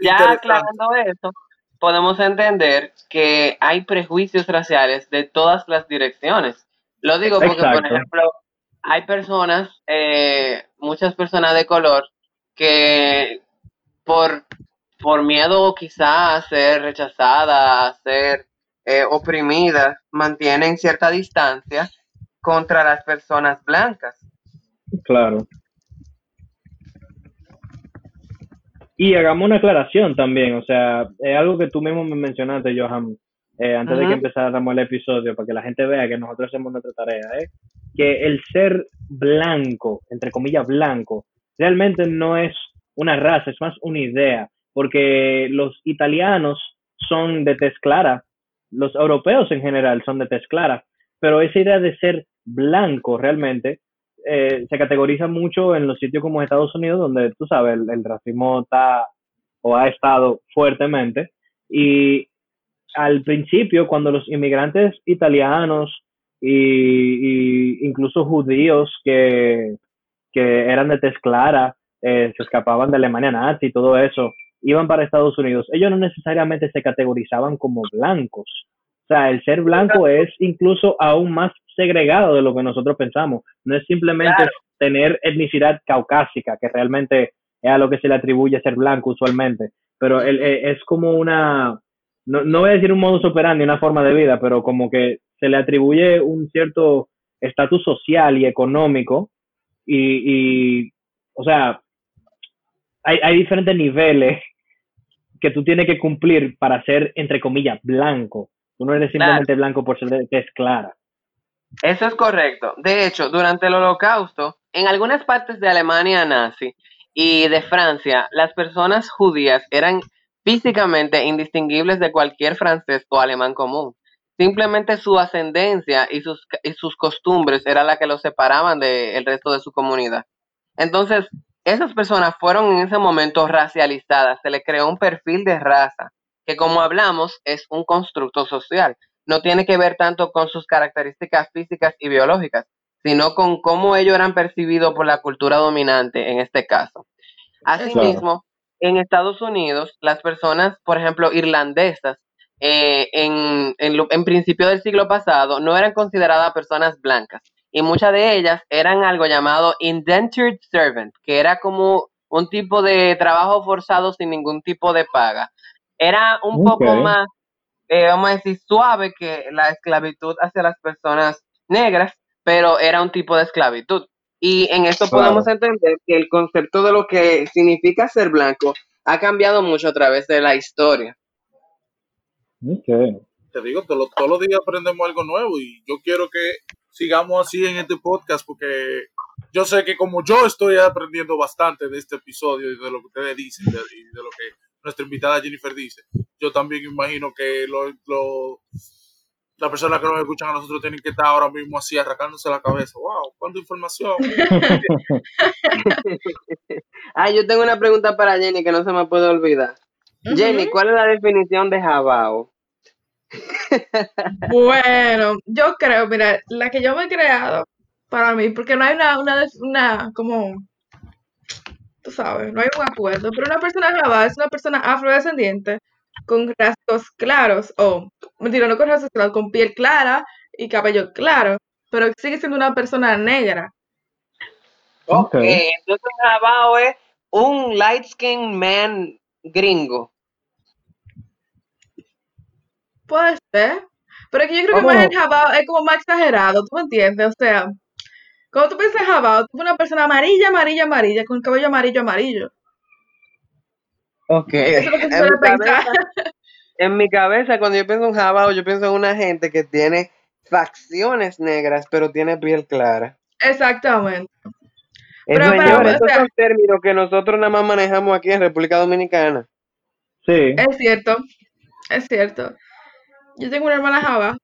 Ya Interesante. aclarando eso, podemos entender que hay prejuicios raciales de todas las direcciones. Lo digo porque, por ejemplo, hay personas, eh, muchas personas de color, que por, por miedo quizá a ser rechazadas, a ser eh, oprimidas, mantienen cierta distancia contra las personas blancas. Claro. Y hagamos una aclaración también, o sea, es algo que tú mismo me mencionaste, Johan, eh, antes de que empezáramos el episodio, para que la gente vea que nosotros hacemos nuestra tarea, ¿eh? que el ser blanco, entre comillas blanco, realmente no es una raza, es más una idea, porque los italianos son de tez clara, los europeos en general son de tez clara, pero esa idea de ser blanco realmente eh, se categoriza mucho en los sitios como Estados Unidos, donde tú sabes, el, racismo está o ha estado fuertemente. Y al principio, cuando los inmigrantes italianos y, y incluso judíos que, que eran de tez clara, eh, se escapaban de Alemania nazi y todo eso, iban para Estados Unidos, ellos no necesariamente se categorizaban como blancos. O sea, el ser blanco es incluso aún más segregado de lo que nosotros pensamos. No es simplemente Claro. tener etnicidad caucásica, que realmente es a lo que se le atribuye ser blanco usualmente, pero el- eh, es como una, no, no voy a decir un modus operandi, una forma de vida, pero como que se le atribuye un cierto estatus social y económico y, y, o sea, hay, hay diferentes niveles que tú tienes que cumplir para ser, entre comillas, blanco. Tú no eres simplemente blanco por ser de tez clara. Eso es correcto. De hecho, durante el Holocausto, en algunas partes de Alemania nazi y de Francia, las personas judías eran físicamente indistinguibles de cualquier francés o alemán común. Simplemente su ascendencia y sus, y sus costumbres era la que los separaban del resto de su comunidad. Entonces, esas personas fueron en ese momento racializadas, se le creó un perfil de raza, que como hablamos es un constructo social no tiene que ver tanto con sus características físicas y biológicas, sino con cómo ellos eran percibidos por la cultura dominante en este caso. Asimismo, en Estados Unidos, las personas, por ejemplo, irlandesas, eh, en, en, lo- en principio del siglo pasado, no eran consideradas personas blancas. Y muchas de ellas eran algo llamado indentured servant, que era como un tipo de trabajo forzado sin ningún tipo de paga. Era un poco más eh, vamos a decir, suave que la esclavitud hacia las personas negras, pero era un tipo de esclavitud. Y en esto Claro. podemos entender que el concepto de lo que significa ser blanco ha cambiado mucho a través de la historia. Ok. Te digo, todos los- todos los días aprendemos algo nuevo y yo quiero que sigamos así en este podcast porque yo sé que como yo estoy aprendiendo bastante de este episodio y de lo que ustedes dicen de- y de lo que nuestra invitada Jennifer dice, yo también imagino que lo, lo- las personas que nos escuchan a nosotros tienen que estar ahora mismo así arrancándose la cabeza. ¡Wow! ¡Cuánta información! Ah, yo tengo una pregunta para Jenny que no se me puede olvidar. Jenny. ¿cuál es la definición de jabao? Bueno, yo creo, mira, la que yo me he creado para mí, porque no hay una, una, una como, tú sabes, no hay un acuerdo, pero una persona jabá es una persona afrodescendiente con rasgos claros, o, mentira, no con rasgos claros, con piel clara y cabello claro, pero sigue siendo una persona negra. Ok. Ok, entonces jabao es un light skinned man gringo. Puede ser, Pero es que yo creo que más el jabao es como más exagerado, ¿tú me entiendes? O sea, cuando tú piensas en jabao, tú una persona amarilla, amarilla, amarilla, con el cabello amarillo, amarillo. Ok. Eso es lo que se En suele mi pensar. cabeza, en mi cabeza, cuando yo pienso en jabao, yo pienso en una gente que tiene facciones negras, pero tiene piel clara. Exactamente. Eh, Pero, pero, Señores, o estos sea- son términos que nosotros nada más manejamos aquí en República Dominicana. Sí. Es cierto, es cierto. Yo tengo una hermana java.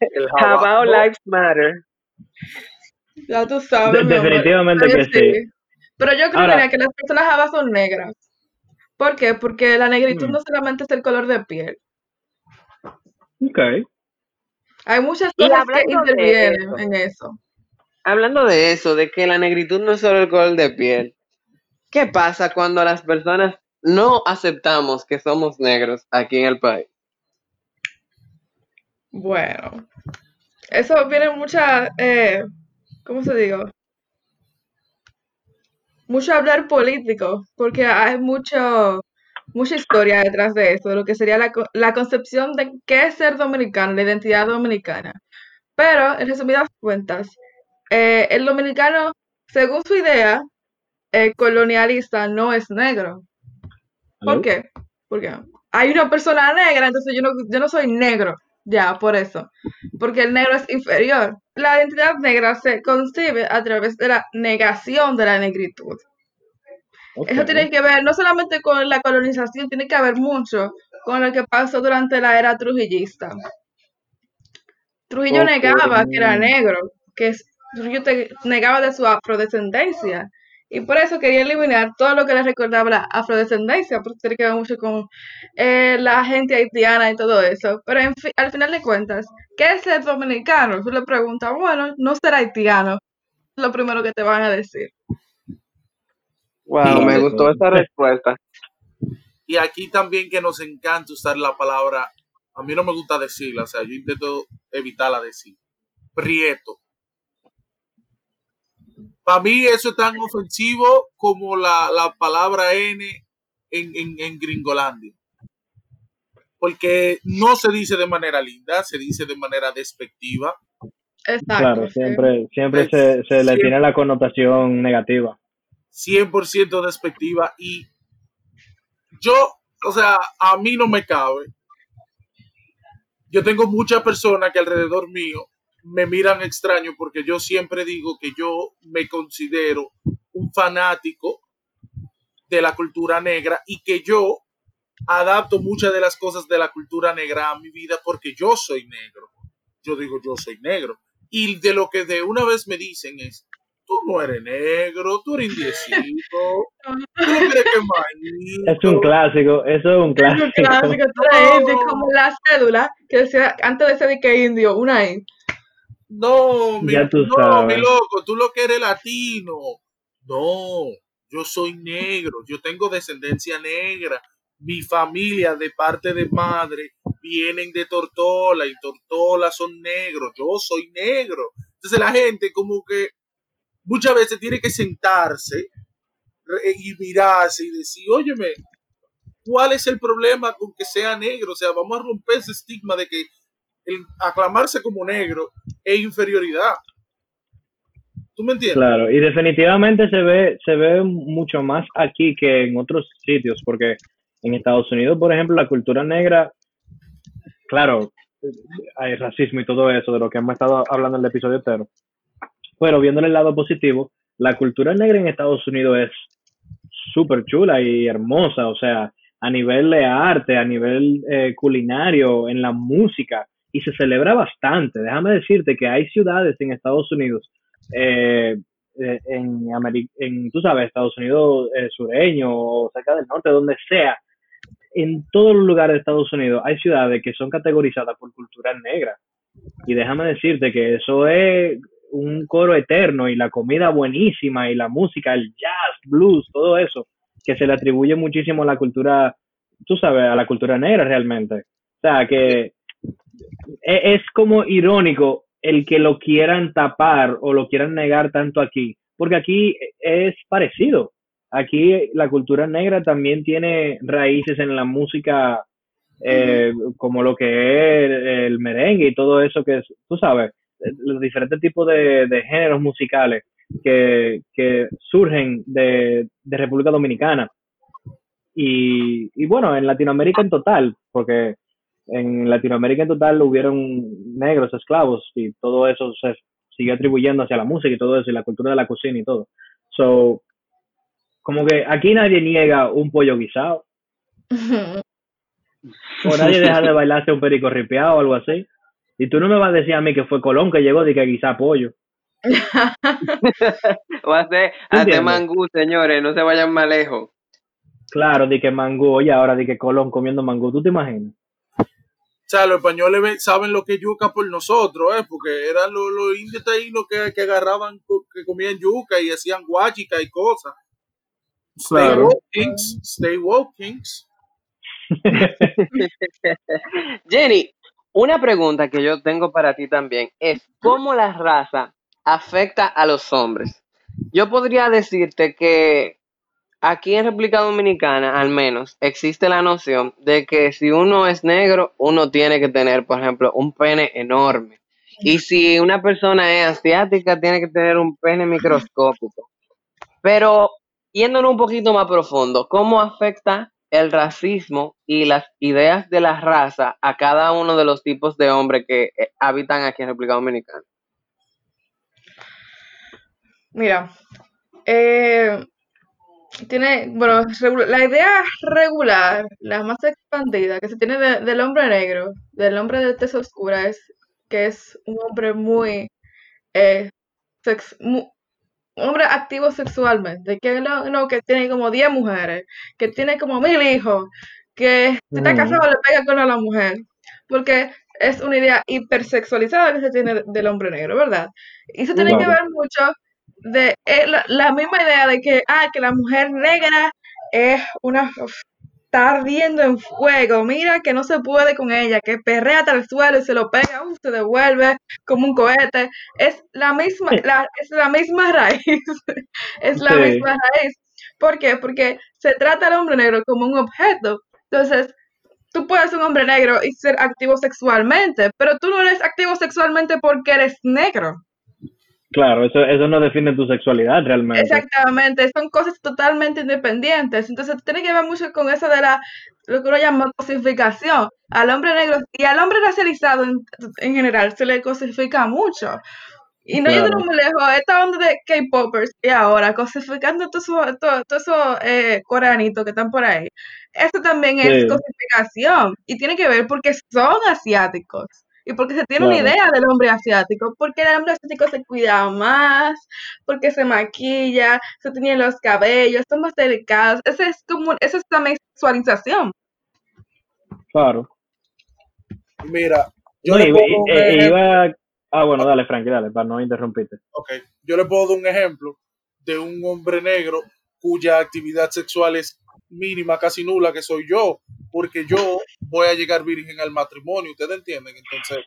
El jabao. Lives Matter. Ya tú sabes, De- definitivamente Pero que sí. Pero yo creo Ahora- que las personas java son negras. ¿Por qué? Porque la negritud Hmm. no solamente es el color de piel. Ok. Hay muchas cosas que intervienen eso. en eso. Hablando de eso, de que la negritud no es solo el color de piel, ¿qué pasa cuando las personas no aceptamos que somos negros aquí en el país? Bueno, eso viene mucha, eh, ¿cómo se digo? Mucho hablar político, porque hay mucho, mucha historia detrás de eso, lo que sería la, la concepción de qué es ser dominicano, la identidad dominicana. Pero, en resumidas cuentas, eh, el dominicano, según su idea eh, colonialista, no es negro. ¿Por qué? Porque hay una persona negra, entonces yo no, yo no soy negro, ya, por eso. Porque el negro es inferior. La identidad negra se concibe a través de la negación de la negritud. Eso tiene que ver no solamente con la colonización, tiene que ver mucho con lo que pasó durante la era trujillista. Trujillo negaba que era negro, que Trujillo negaba de su afrodescendencia. Y por eso quería eliminar todo lo que le recordaba la afrodescendencia, porque tiene que ver mucho con eh, la gente haitiana y todo eso. Pero en fi- al final de cuentas, ¿qué es ser dominicano? Tú le preguntas, bueno, no ser haitiano. Es lo primero que te van a decir. Wow, me gustó esa respuesta. Y aquí también que nos encanta usar la palabra, a mí no me gusta decirla, o sea, yo intento evitarla decir. Prieto. Para mí eso es tan ofensivo como la, la palabra N en, en, en Gringolandia. Porque no se dice de manera linda, se dice de manera despectiva. Exacto. Claro, siempre, siempre Es- se, se le tiene la connotación negativa. 100% despectiva y yo, o sea, a mí no me cabe. Yo tengo muchas personas que alrededor mío me miran extraño porque yo siempre digo que yo me considero un fanático de la cultura negra y que yo adapto muchas de las cosas de la cultura negra a mi vida porque yo soy negro. Yo digo, yo soy negro. Y de lo que de una vez me dicen es, tú no eres negro, tú eres indiecito, tú no quieres que Es un clásico, eso es un Es clásico. un clásico, tú eres indio, es como la cédula que decía, antes de ser que indio, una I. No, mi, no, mi loco, tú lo que eres latino. No, yo soy negro, yo tengo descendencia negra. Mi familia de parte de madre vienen de Tortola y Tortola son negros, yo soy negro. Entonces la gente como que muchas veces tiene que sentarse re- y mirarse y decir, óyeme, ¿cuál es el problema con que sea negro? O sea, vamos a romper ese estigma de que el aclamarse como negro es inferioridad. ¿Tú me entiendes? Claro, y definitivamente se ve, se ve mucho más aquí que en otros sitios, porque en Estados Unidos, por ejemplo, la cultura negra, claro, hay racismo y todo eso, de lo que hemos estado hablando en el episodio entero, pero viéndole el lado positivo, la cultura negra en Estados Unidos es súper chula y hermosa, o sea, a nivel de arte, a nivel eh, culinario, en la música, y se celebra bastante. Déjame decirte que hay ciudades en Estados Unidos eh, eh, en, en, tú sabes, Estados Unidos eh, sureño o cerca del norte, donde sea, en todos los lugares de Estados Unidos hay ciudades que son categorizadas por cultura negra. Y déjame decirte que eso es un coro eterno y la comida buenísima y la música, el jazz, blues, todo eso, que se le atribuye muchísimo a la cultura, tú sabes, a la cultura negra realmente. O sea, que es como irónico el que lo quieran tapar o lo quieran negar tanto aquí, porque aquí es parecido. Aquí la cultura negra también tiene raíces en la música eh, como lo que es el, merengue y todo eso que es, tú sabes, los diferentes tipos de, de géneros musicales que, que surgen de, de República Dominicana. Y, y bueno, en Latinoamérica en total, porque en Latinoamérica en total hubieron negros esclavos y todo eso se siguió atribuyendo hacia la música y todo eso y la cultura de la cocina y todo. So, como que aquí nadie niega un pollo guisado. o nadie deja de bailarse un perico ripiado o algo así. Y tú no me vas a decir a mí que fue Colón que llegó de que guisar pollo. o hace, hace mangú, señores, no se vayan más lejos. Claro, de que mangú, oye, ahora de que Colón comiendo mangú, ¿tú te imaginas? O sea, los españoles saben lo que es yuca por nosotros, ¿eh? porque eran los, los indios taínos que, que agarraban, que comían yuca y hacían guachica y cosas. Stay woke, Kings. Stay woke, Kings. Jenny, una pregunta que yo tengo para ti también es, ¿cómo la raza afecta a los hombres? Yo podría decirte que aquí en República Dominicana, al menos, existe la noción de que si uno es negro, uno tiene que tener, por ejemplo, un pene enorme. Y si una persona es asiática, tiene que tener un pene microscópico. Pero yéndonos un poquito más profundo, ¿cómo afecta el racismo y las ideas de la raza a cada uno de los tipos de hombres que eh, habitan aquí en República Dominicana? Mira, eh, tiene, bueno, la idea regular, la más expandida que se tiene del hombre negro, del hombre de tez oscura, es que es un hombre muy, eh, un hombre activo sexualmente, que no, que tiene como 10 mujeres, que tiene como mil hijos, que si está casado le pega con a la mujer, porque es una idea hipersexualizada que se tiene del hombre negro, ¿verdad? Y eso tiene que ver mucho de eh, la, misma idea de que, ah, que la mujer negra es una está ardiendo en fuego, mira que no se puede con ella, que perrea hasta el suelo y se lo pega, se devuelve como un cohete, es la misma, la, es la misma raíz, es la misma raíz. ¿Por qué? Porque se trata al hombre negro como un objeto. Entonces, tú puedes ser un hombre negro y ser activo sexualmente, pero tú no eres activo sexualmente porque eres negro. Claro, eso, eso no define tu sexualidad realmente. Exactamente, son cosas totalmente independientes. Entonces tiene que ver mucho con eso de la, lo que uno llama cosificación. Al hombre negro y al hombre racializado en, general se le cosifica mucho. Y no claro. muy lejos, esta onda de K-Popers y ahora cosificando todos esos todo, todo eh, que están por ahí. Eso también es cosificación y tiene que ver porque son asiáticos. Y porque se tiene una idea del hombre asiático, porque el hombre asiático se cuida más, porque se maquilla, se tiene los cabellos, son más delicados. Ese es como, esa es también sexualización. Claro. Mira, yo le puedo iba, Ah, bueno, dale, Frankie, dale, para no interrumpirte. Ok, yo le puedo dar un ejemplo de un hombre negro cuya actividad sexual es mínima, casi nula, que soy yo, porque yo voy a llegar virgen al matrimonio, ¿ustedes entienden? Entonces,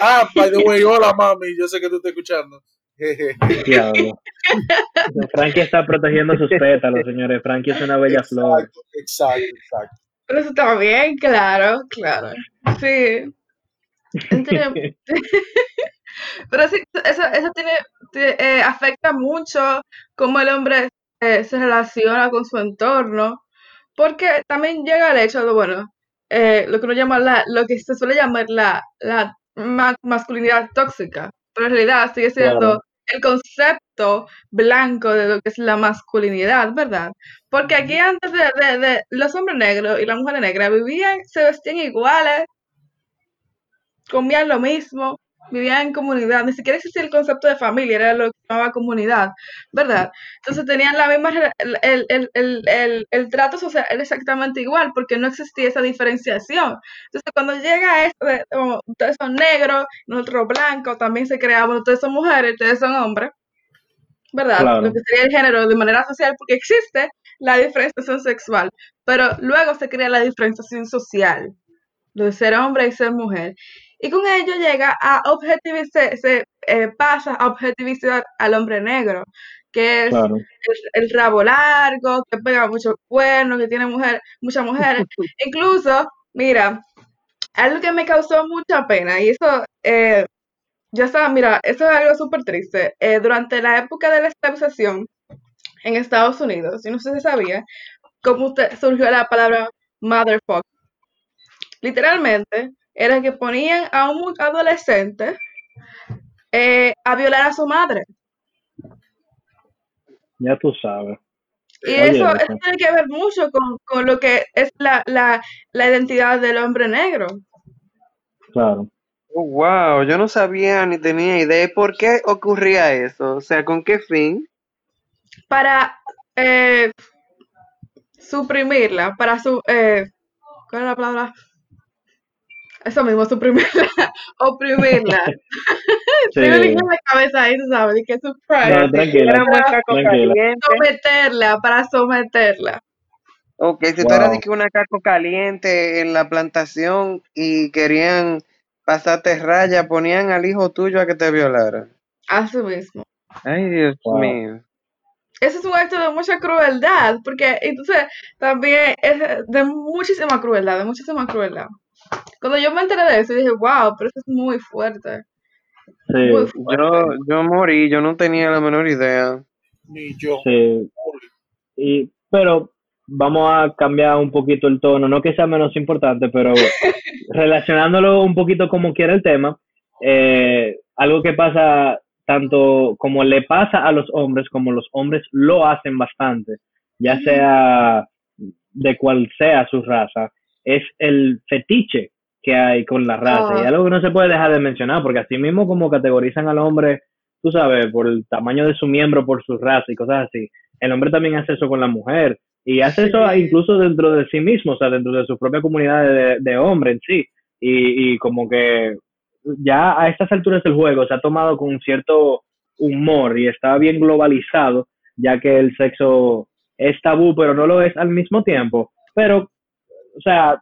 ah, by the way, hola mami, yo sé que tú estás escuchando. Frankie está protegiendo sus pétalos, señores. Frankie es una bella flor. Exacto, exacto. Pero eso está bien, claro, claro. Sí. Pero sí, eso, eso tiene, eh, afecta mucho cómo el hombre eh, se relaciona con su entorno porque también llega el hecho de, bueno, eh, lo que uno llama la, lo que se suele llamar la, la masculinidad tóxica, pero en realidad sigue siendo el concepto blanco de lo que es la masculinidad, ¿verdad? Porque aquí antes de, de, los hombres negros y las mujeres negras vivían, se vestían iguales, comían lo mismo, vivían en comunidad, ni siquiera existía el concepto de familia, era lo que llamaba comunidad, ¿verdad? Entonces tenían la misma, el, el, el, el, trato social era exactamente igual, porque no existía esa diferenciación. Entonces cuando llega esto de, ustedes son negros, nosotros blancos, también se creaban, ustedes son mujeres, ustedes son hombres, ¿verdad? Lo que sería el género de manera social, porque existe la diferenciación sexual, pero luego se crea la diferenciación social, lo de ser hombre y ser mujer y con ello llega a objetivizar, se eh, pasa a objetivizar al hombre negro, que es el, rabo largo, que pega mucho cuernos, que tiene mujer, muchas mujeres. Incluso Mira, algo que me causó mucha pena, y eso, eh, ya estaba, mira, eso es algo súper triste. Eh, durante la época de la esclavización en Estados Unidos, yo no sé si sabía, cómo usted- surgió la palabra motherfucker. Literalmente, era que ponían a un adolescente eh, a violar a su madre. Ya tú sabes. Y Oye, eso, eso. tiene que ver mucho con, con lo que es la, la, la identidad del hombre negro. Claro. Oh, wow, yo no sabía ni tenía idea. ¿Por qué ocurría eso? O sea, ¿con qué fin? Para eh, suprimirla, para su... Eh, ¿Cuál es la palabra? Eso mismo, suprimirla, oprimirla. Sí. Tengo en la cabeza ahí, tú sabes, de que suppress. No, tranquila. Era caco Tranquila. caliente. Someterla, para someterla. Ok, si tú Wow. eras de que una caco caliente en la plantación y querían pasarte raya, ponían al hijo tuyo a que te violara. Así mismo. Ay, Dios Wow. mío. Ese es un acto de mucha crueldad, porque entonces también es de muchísima crueldad, de muchísima crueldad. Cuando yo me enteré de eso, dije, wow, pero eso es muy fuerte. Sí, Muy fuerte. Yo, yo morí, yo no tenía la menor idea. Ni yo. sí. Y, pero vamos a cambiar un poquito el tono, no que sea menos importante, pero relacionándolo un poquito como quiera el tema, eh, algo que pasa tanto como le pasa a los hombres, como los hombres lo hacen bastante, ya sea de cual sea su raza, es el fetiche que hay con la raza. Y Ah. algo que no se puede dejar de mencionar, porque así mismo como categorizan al hombre, tú sabes, por el tamaño de su miembro, por su raza y cosas así, el hombre también hace eso con la mujer. Y hace eso incluso dentro de sí mismo, o sea, dentro de su propia comunidad de, de hombre en sí. Y, y como que ya a estas alturas del juego se ha tomado con cierto humor y está bien globalizado, ya que el sexo es tabú, pero no lo es al mismo tiempo. Pero, o sea,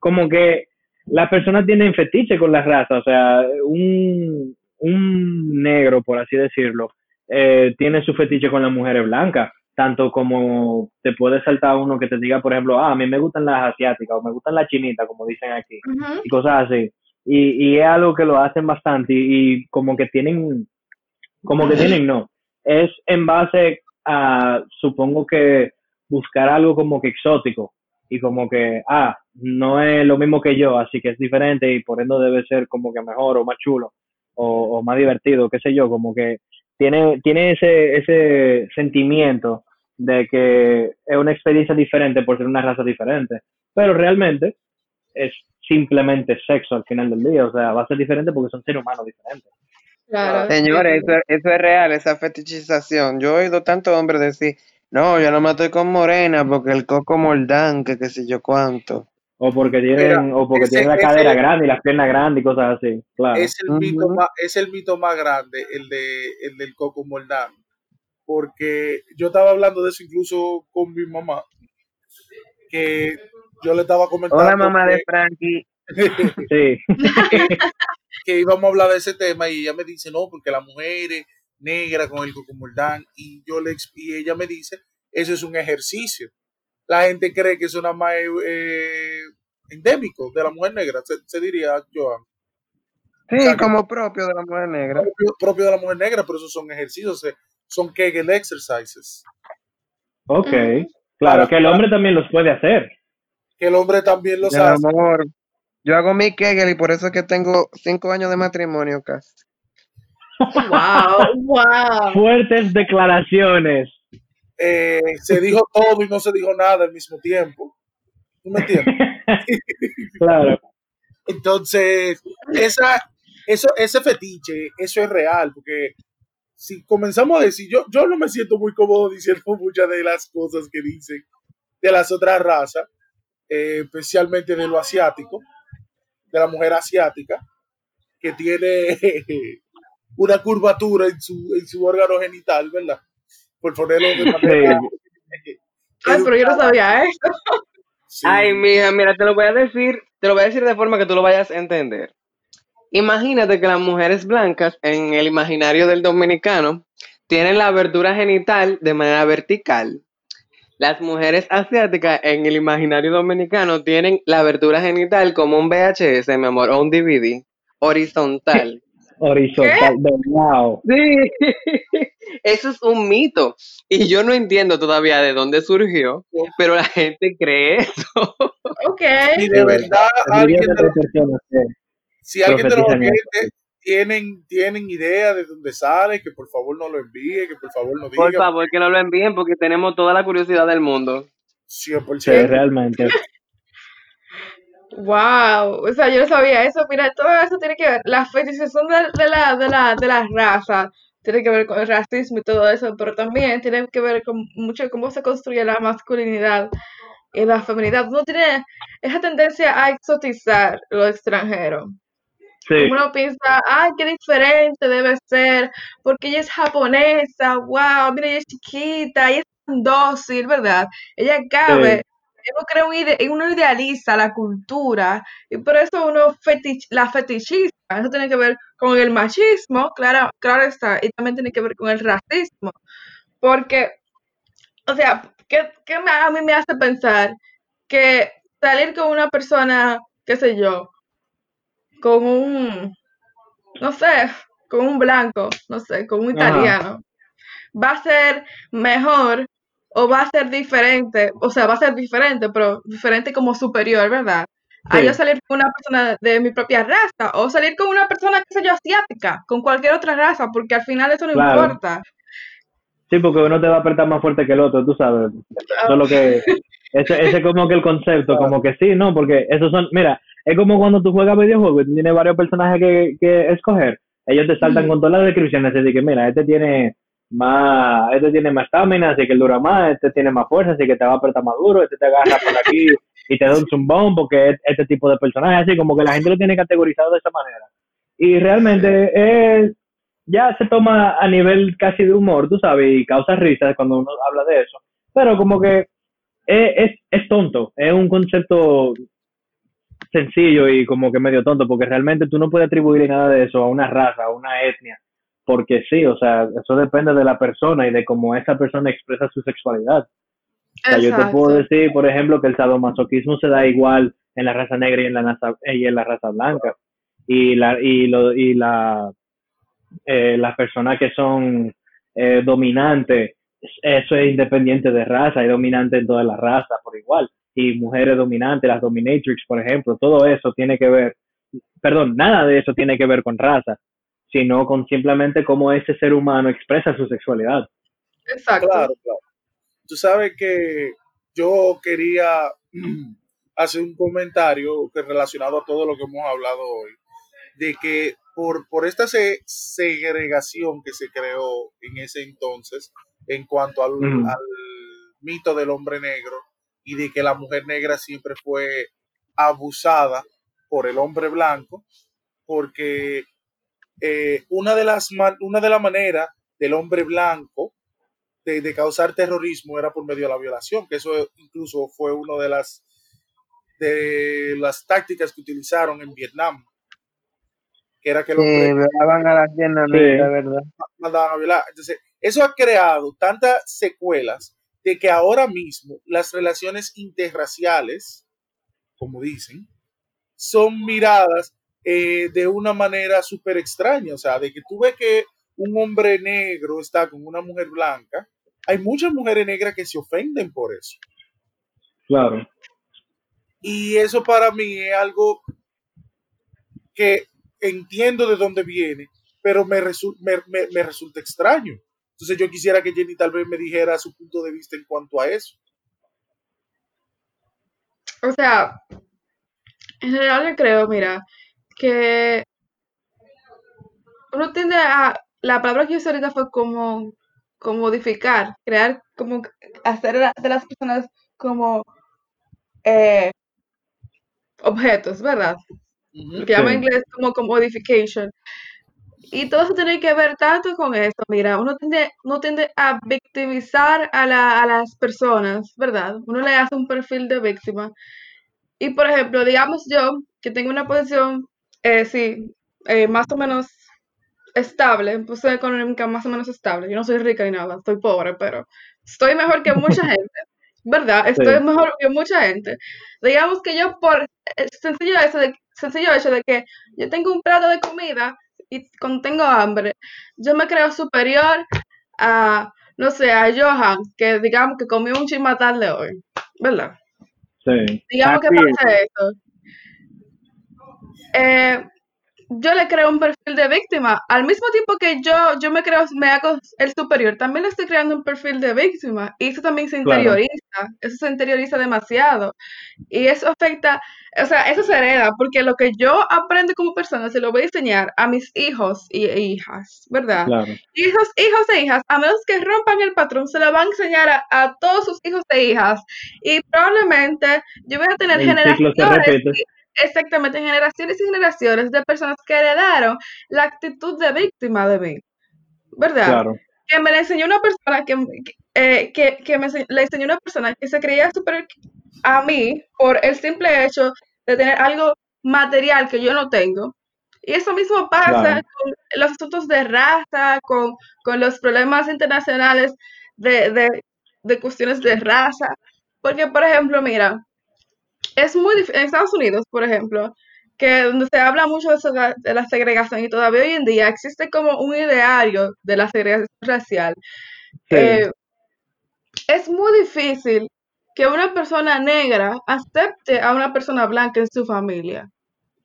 como que las personas tienen fetiche con la raza, o sea, un, un negro, por así decirlo, eh, tiene su fetiche con las mujeres blancas, tanto como te puede saltar uno que te diga, por ejemplo, ah, a mí me gustan las asiáticas o me gustan las chinitas, como dicen aquí y cosas así. Y, y es algo que lo hacen bastante y, y como que tienen, como que tienen, no. Es en base a, supongo que buscar algo como que exótico y como que, ah, no es lo mismo que yo, así que es diferente y por ende debe ser como que mejor o más chulo o, o más divertido, qué sé yo, como que tiene, tiene ese, ese sentimiento de que es una experiencia diferente por ser una raza diferente. Pero realmente es simplemente sexo al final del día, o sea, va a ser diferente porque son seres humanos diferentes. Claro. Señores, eso, eso es real, esa fetichización. Yo he oído tantos hombres decir, no, yo no me estoy con morena porque el coco moldán, que qué sé yo cuánto. O porque tienen, o porque ese- tienen la ese- cadera grande y las piernas grandes y cosas así, claro. Es el, mito más, es el mito más grande, el, de, el del coco moldán. Porque yo estaba hablando de eso incluso con mi mamá, que yo le estaba comentando Hola, mamá de que, Frankie. Sí, que íbamos a hablar de ese tema y ella me dice, no, porque la mujer es negra con el coco moldán y, yo le, ex- y ella me dice, eso es un ejercicio. La gente cree que más es eh, endémico de la mujer negra, se, se diría, Joan. Sí, O sea, que- como propio de la mujer negra. propio, propio de la mujer negra, pero esos son ejercicios, eh, son Kegel exercises. ok. Claro, que el hombre también los puede hacer. Que el hombre también los Mi hace. amor, yo hago mi Kegel y por eso es que tengo cinco años de matrimonio casi. Wow, wow. Fuertes declaraciones. Eh, se dijo todo y no se dijo nada al mismo tiempo. ¿Tú me entiendes? claro. Entonces, esa, eso, ese fetiche, eso es real, porque si comenzamos a decir, yo, yo no me siento muy cómodo diciendo muchas de las cosas que dicen de las otras razas, eh, especialmente de lo asiático, de la mujer asiática, que tiene una curvatura en su, en su órgano genital, ¿verdad? Por ponerlo de manera... Ay, pero yo no sabía esto. Sí. Ay, mija, mira, te lo voy a decir, te lo voy a decir de forma que tú lo vayas a entender. Imagínate que las mujeres blancas en el imaginario del dominicano tienen la abertura genital de manera vertical Las mujeres asiáticas en el imaginario dominicano tienen la abertura genital como un VHS, mi amor, o un DVD horizontal. Horizontal, de wow. Sí, eso es un mito. Y yo no entiendo todavía de dónde surgió, pero la gente cree eso. Ok. Y de verdad, alguien de los- si alguien de los oyentes tienen, tienen idea de dónde sale, que por favor no lo envíe, que por favor no diga. Por favor, que no lo envíen porque tenemos toda la curiosidad del mundo. 100%. Sí, realmente. Wow, o sea, yo no sabía eso. Mira, todo eso tiene que ver, la fetichización de, de la, de la, de la raza, tiene que ver con el racismo y todo eso, pero también tiene que ver con mucho cómo se construye la masculinidad y la feminidad. Uno tiene esa tendencia a exotizar lo extranjero. Sí, Uno piensa, ay, qué diferente debe ser, porque ella es japonesa, wow, mira, ella es chiquita, ella es tan dócil, ¿verdad? Ella cabe, uno crea un ide- uno idealiza la cultura, y por eso uno fetich- la fetichiza. Eso tiene que ver con el machismo, claro, claro está, y también tiene que ver con el racismo, porque, o sea, ¿qué, qué me- a mí me hace pensar que salir con una persona, qué sé yo, con un, no sé, con un blanco, no sé, con un Ajá. italiano, va a ser mejor o va a ser diferente, o sea, va a ser diferente, pero diferente como superior, ¿verdad? A Sí. yo salir con una persona de mi propia raza o salir con una persona, qué sé yo, asiática, con cualquier otra raza, porque al final eso no Claro. importa. sí, porque uno te va a apretar más fuerte que el otro, tú sabes. Eso es lo que. Ese, ese es como que el concepto, como que sí, ¿no? Porque esos son. Mira, es como cuando tú juegas videojuegos y tienes varios personajes que, que escoger. Ellos te saltan con todas las descripciones. Así que, mira, este tiene más este tiene más estamina, así que él dura más. Este tiene más fuerza, así que te va a apretar más duro. Este te agarra por aquí y te da un zumbón porque es este tipo de personaje. Así como que la gente lo tiene categorizado de esa manera. Y realmente es ya se toma a nivel casi de humor, tú sabes, y causa risa cuando uno habla de eso. Pero como que es, es, es tonto, es un concepto sencillo y como que medio tonto, porque realmente tú no puedes atribuirle nada de eso a una raza, a una etnia, porque sí, o sea, eso depende de la persona y de cómo esa persona expresa su sexualidad. O sea, yo te puedo decir, por ejemplo, que el sadomasoquismo se da igual en la raza negra y en la, raza- y en la raza blanca. Y la, y lo, y la, eh, las personas que son eh, dominantes, eso es independiente de raza, es dominante en todas las razas por igual. Y mujeres dominantes, las dominatrix, por ejemplo, todo eso tiene que ver, perdón, nada de eso tiene que ver con raza, sino con simplemente cómo ese ser humano expresa su sexualidad. Exacto. Claro, claro. Tú sabes que yo quería hacer un comentario que relacionado a todo lo que hemos hablado hoy, de que por, por esta se- segregación que se creó en ese entonces en cuanto al mito del hombre negro y de que la mujer negra siempre fue abusada por el hombre blanco, porque eh, una de las man- una de las maneras del hombre blanco de, de causar terrorismo era por medio de la violación, que eso incluso fue una de las de las tácticas que utilizaron en Vietnam, que era que hombre Sí, violaban a las vietnamitas, Sí. ¿verdad? mandaban a violar. Entonces, eso ha creado tantas secuelas de que ahora mismo las relaciones interraciales, como dicen, son miradas eh, de una manera súper extraña. O sea, de que tú ves que un hombre negro está con una mujer blanca, hay muchas mujeres negras que se ofenden por eso. Claro. Y eso para mí es algo que entiendo de dónde viene, pero me, resu- me, me- me resulta extraño. Entonces yo quisiera que Jenny tal vez me dijera su punto de vista en cuanto a eso. O sea, en general yo creo, mira, que uno tiende a, la palabra que usé ahorita fue como, como modificar, crear, como hacer a- de las personas como eh, objetos, ¿verdad? Lo que llama en Sí. inglés como commodification. Y todo eso tiene que ver tanto con esto, mira, uno tiende, uno tiende a victimizar a, la- a las personas, ¿verdad? Uno le hace un perfil de víctima. Y por ejemplo, digamos yo que tengo una posición, eh, sí, eh, más o menos estable, posición económica más o menos estable. Yo no soy rica ni nada, estoy pobre, pero estoy mejor que mucha gente. ¿verdad? Estoy Sí. mejor que mucha gente. Digamos que yo por el sencillo, hecho de, sencillo hecho de que yo tengo un plato de comida y cuando tengo hambre, yo me creo superior a, no sé, a Johan, que digamos que comió un chisme tarde hoy, ¿verdad? Sí. Digamos que Así es. pasa eso. Eh, yo le creo un perfil de víctima. Al mismo tiempo que yo, yo me creo, me hago el superior, también le estoy creando un perfil de víctima. Y eso también se Claro. interioriza. Eso se interioriza demasiado. Y eso afecta, o sea, eso se hereda, porque lo que yo aprendo como persona se lo voy a enseñar a mis hijos y e hijas, ¿verdad? Claro. hijos, hijos e hijas, a menos que rompan el patrón, se lo van a enseñar a, a todos sus hijos e hijas. Y probablemente yo voy a tener El generaciones. Exactamente, generaciones y generaciones de personas que heredaron la actitud de víctima de mí, ¿verdad? Claro. Que me la enseñó una persona que, que, eh, que, que me le enseñó una persona que se creía superior a mí por el simple hecho de tener algo material que yo no tengo. Y eso mismo pasa Claro. con los asuntos de raza, con, con los problemas internacionales de, de, de cuestiones de raza. Porque, por ejemplo, mira, es muy difícil, en Estados Unidos, por ejemplo, que donde se habla mucho de, la segregación y todavía hoy en día existe como un ideario de la segregación racial. Sí. Eh, es muy difícil que una persona negra acepte a una persona blanca en su familia.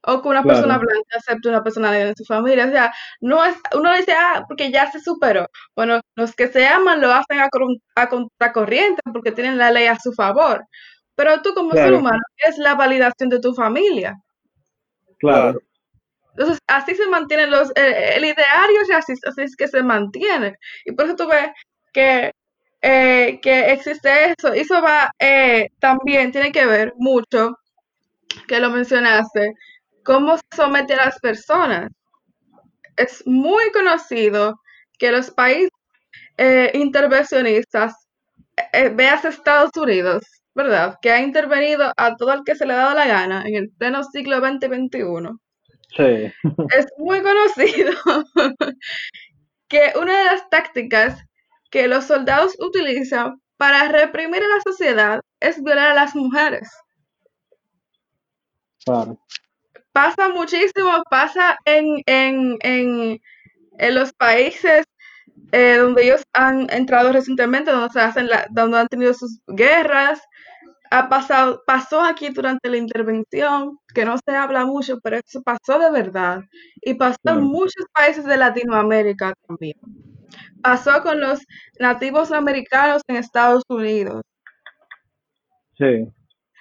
O que una Claro. persona blanca acepte a una persona negra en su familia. O sea, no es, uno dice, ah, porque ya se superó. Bueno, los que se aman lo hacen a, a contracorriente porque tienen la ley a su favor. Pero tú como ser humano es la validación de tu familia. Claro. Entonces, así se mantienen los, eh, el ideario racista, así es que se mantiene. Y por eso tú ves que, eh, que existe eso. Y eso va, eh, también tiene que ver mucho, que lo mencionaste, cómo se somete a las personas. Es muy conocido que los países eh, intervencionistas, eh, veas Estados Unidos, ¿verdad? Que ha intervenido a todo el que se le ha dado la gana en el pleno siglo XX y XXI Sí. es muy conocido que una de las tácticas que los soldados utilizan para reprimir a la sociedad es violar a las mujeres. Claro. Pasa muchísimo, pasa en, en, en, en los países eh, donde ellos han entrado recientemente, donde se hacen la- donde han tenido sus guerras. Ha pasado, pasó aquí durante la intervención, que no se habla mucho, pero eso pasó de verdad. Y pasó Claro. en muchos países de Latinoamérica también. Pasó con los nativos americanos en Estados Unidos. Sí.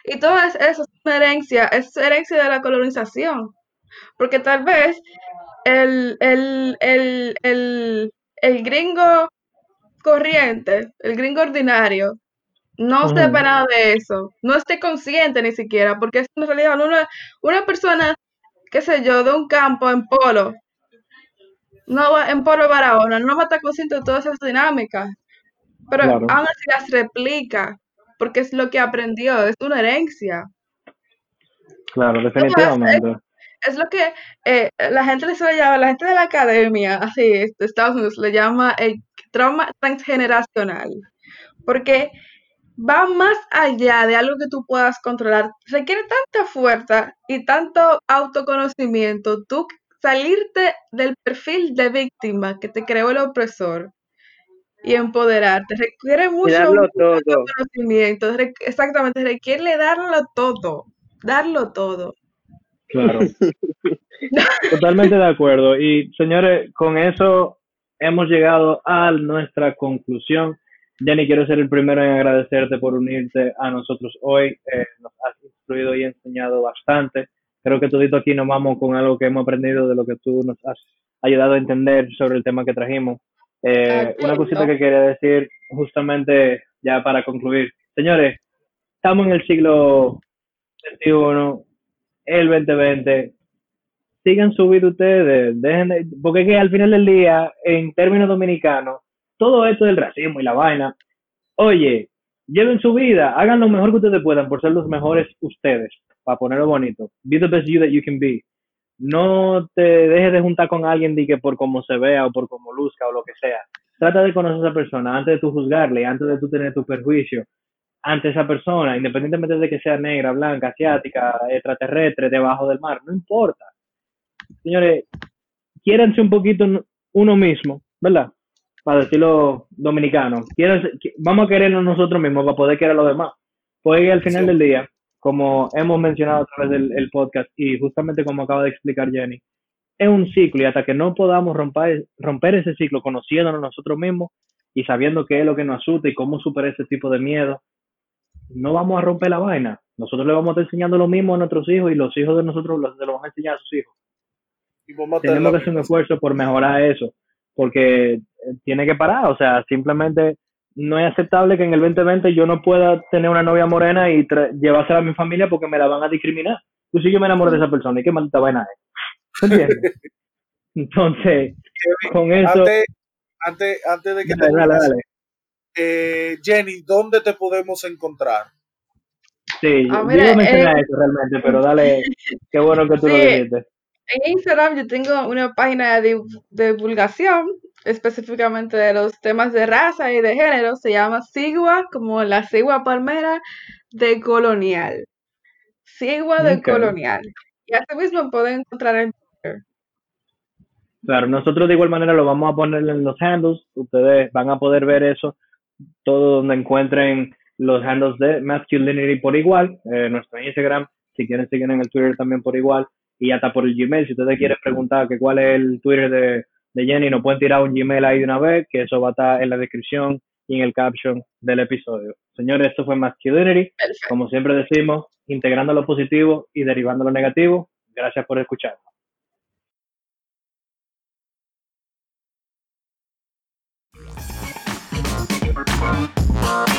Y todo es- eso es una herencia, es herencia de la colonización. Porque tal vez el, el, el, el, el gringo corriente, el gringo ordinario, no sepa nada de eso, no esté consciente ni siquiera, porque es en realidad una, una persona, qué sé yo, de un campo en polo, no va, en polo Barahona, no va a estar consciente de todas esas dinámicas, pero Claro. aún así las replica, porque es lo que aprendió, es una herencia. Claro, definitivamente. Es lo que eh, la gente le suele llamar, la gente de la academia, así, de Estados Unidos, le llama el trauma transgeneracional, porque va más allá de algo que tú puedas controlar. Requiere tanta fuerza y tanto autoconocimiento, tú salirte del perfil de víctima que te creó el opresor y empoderarte. Requiere mucho, mucho conocimiento, re- exactamente, requiere darlo todo, darlo todo. Claro. Totalmente de acuerdo. Y señores, con eso hemos llegado a nuestra conclusión. Jenny, quiero ser el primero en agradecerte por unirte a nosotros hoy. Eh, nos has instruido y enseñado bastante. Creo que todito aquí nos vamos con algo que hemos aprendido de lo que tú nos has ayudado a entender sobre el tema que trajimos. Eh, una cosita que quería decir justamente ya para concluir. Señores, estamos en el siglo XXI, el 2020. Sigan su vida ustedes, dejen de- porque que al final del día, en términos dominicanos, todo esto del racismo y la vaina, oye, lleven su vida, hagan lo mejor que ustedes puedan por ser los mejores ustedes, para ponerlo bonito. Be the best you that you can be. No te dejes de juntar con alguien de que por cómo se vea o por cómo luzca o lo que sea. Trata de conocer a esa persona antes de tú juzgarle, antes de tú tener tu perjuicio. Ante esa persona, independientemente de que sea negra, blanca, asiática, extraterrestre, debajo del mar, no importa. Señores, quiéranse un poquito uno mismo, ¿verdad? Para decirlo dominicano. vamos a querernos nosotros mismos para poder querer a los demás. Porque al final del día, como hemos mencionado a través del podcast y justamente como acaba de explicar Jenny, es un ciclo y hasta que no podamos romper, romper ese ciclo conociéndonos nosotros mismos y sabiendo qué es lo que nos asusta y cómo superar ese tipo de miedo, no vamos a romper la vaina. Nosotros le vamos a estar enseñando lo mismo a nuestros hijos y los hijos de nosotros los, vamos a enseñar a sus hijos. Tenemos que hacer un esfuerzo por mejorar eso, porque eh, tiene que parar, o sea, simplemente no es aceptable que en el 2020 yo no pueda tener una novia morena y llevársela a mi familia porque me la van a discriminar. Tú sí yo me enamoro de esa persona y qué maldita vaina es. ¿Entiendes? Entonces, con eso... Antes, antes, de que te dale, eh, Jenny, ¿dónde te podemos encontrar? Sí, ah, yo no mencioné eh, eso realmente, pero dale, qué bueno que tú lo dijiste. En Instagram yo tengo una página de, divulgación específicamente de los temas de raza y de género, se llama Sigua, como la Sigua Palmera de Colonial. Sigua de Colonial. Y así mismo pueden encontrar en Twitter. Claro, nosotros de igual manera lo vamos a poner en los handles, ustedes van a poder ver eso todo donde encuentren los handles de Masculinity por igual, eh, nuestro Instagram, si quieren seguir en el Twitter también por igual, y hasta por el Gmail, si ustedes quieren preguntar que cuál es el Twitter de, de Jenny, nos pueden tirar un Gmail ahí de una vez, que eso va a estar en la descripción y en el caption del episodio. Señores, esto fue Masculinity, como siempre decimos, integrando lo positivo y derivando lo negativo. Gracias por escuchar. Bye.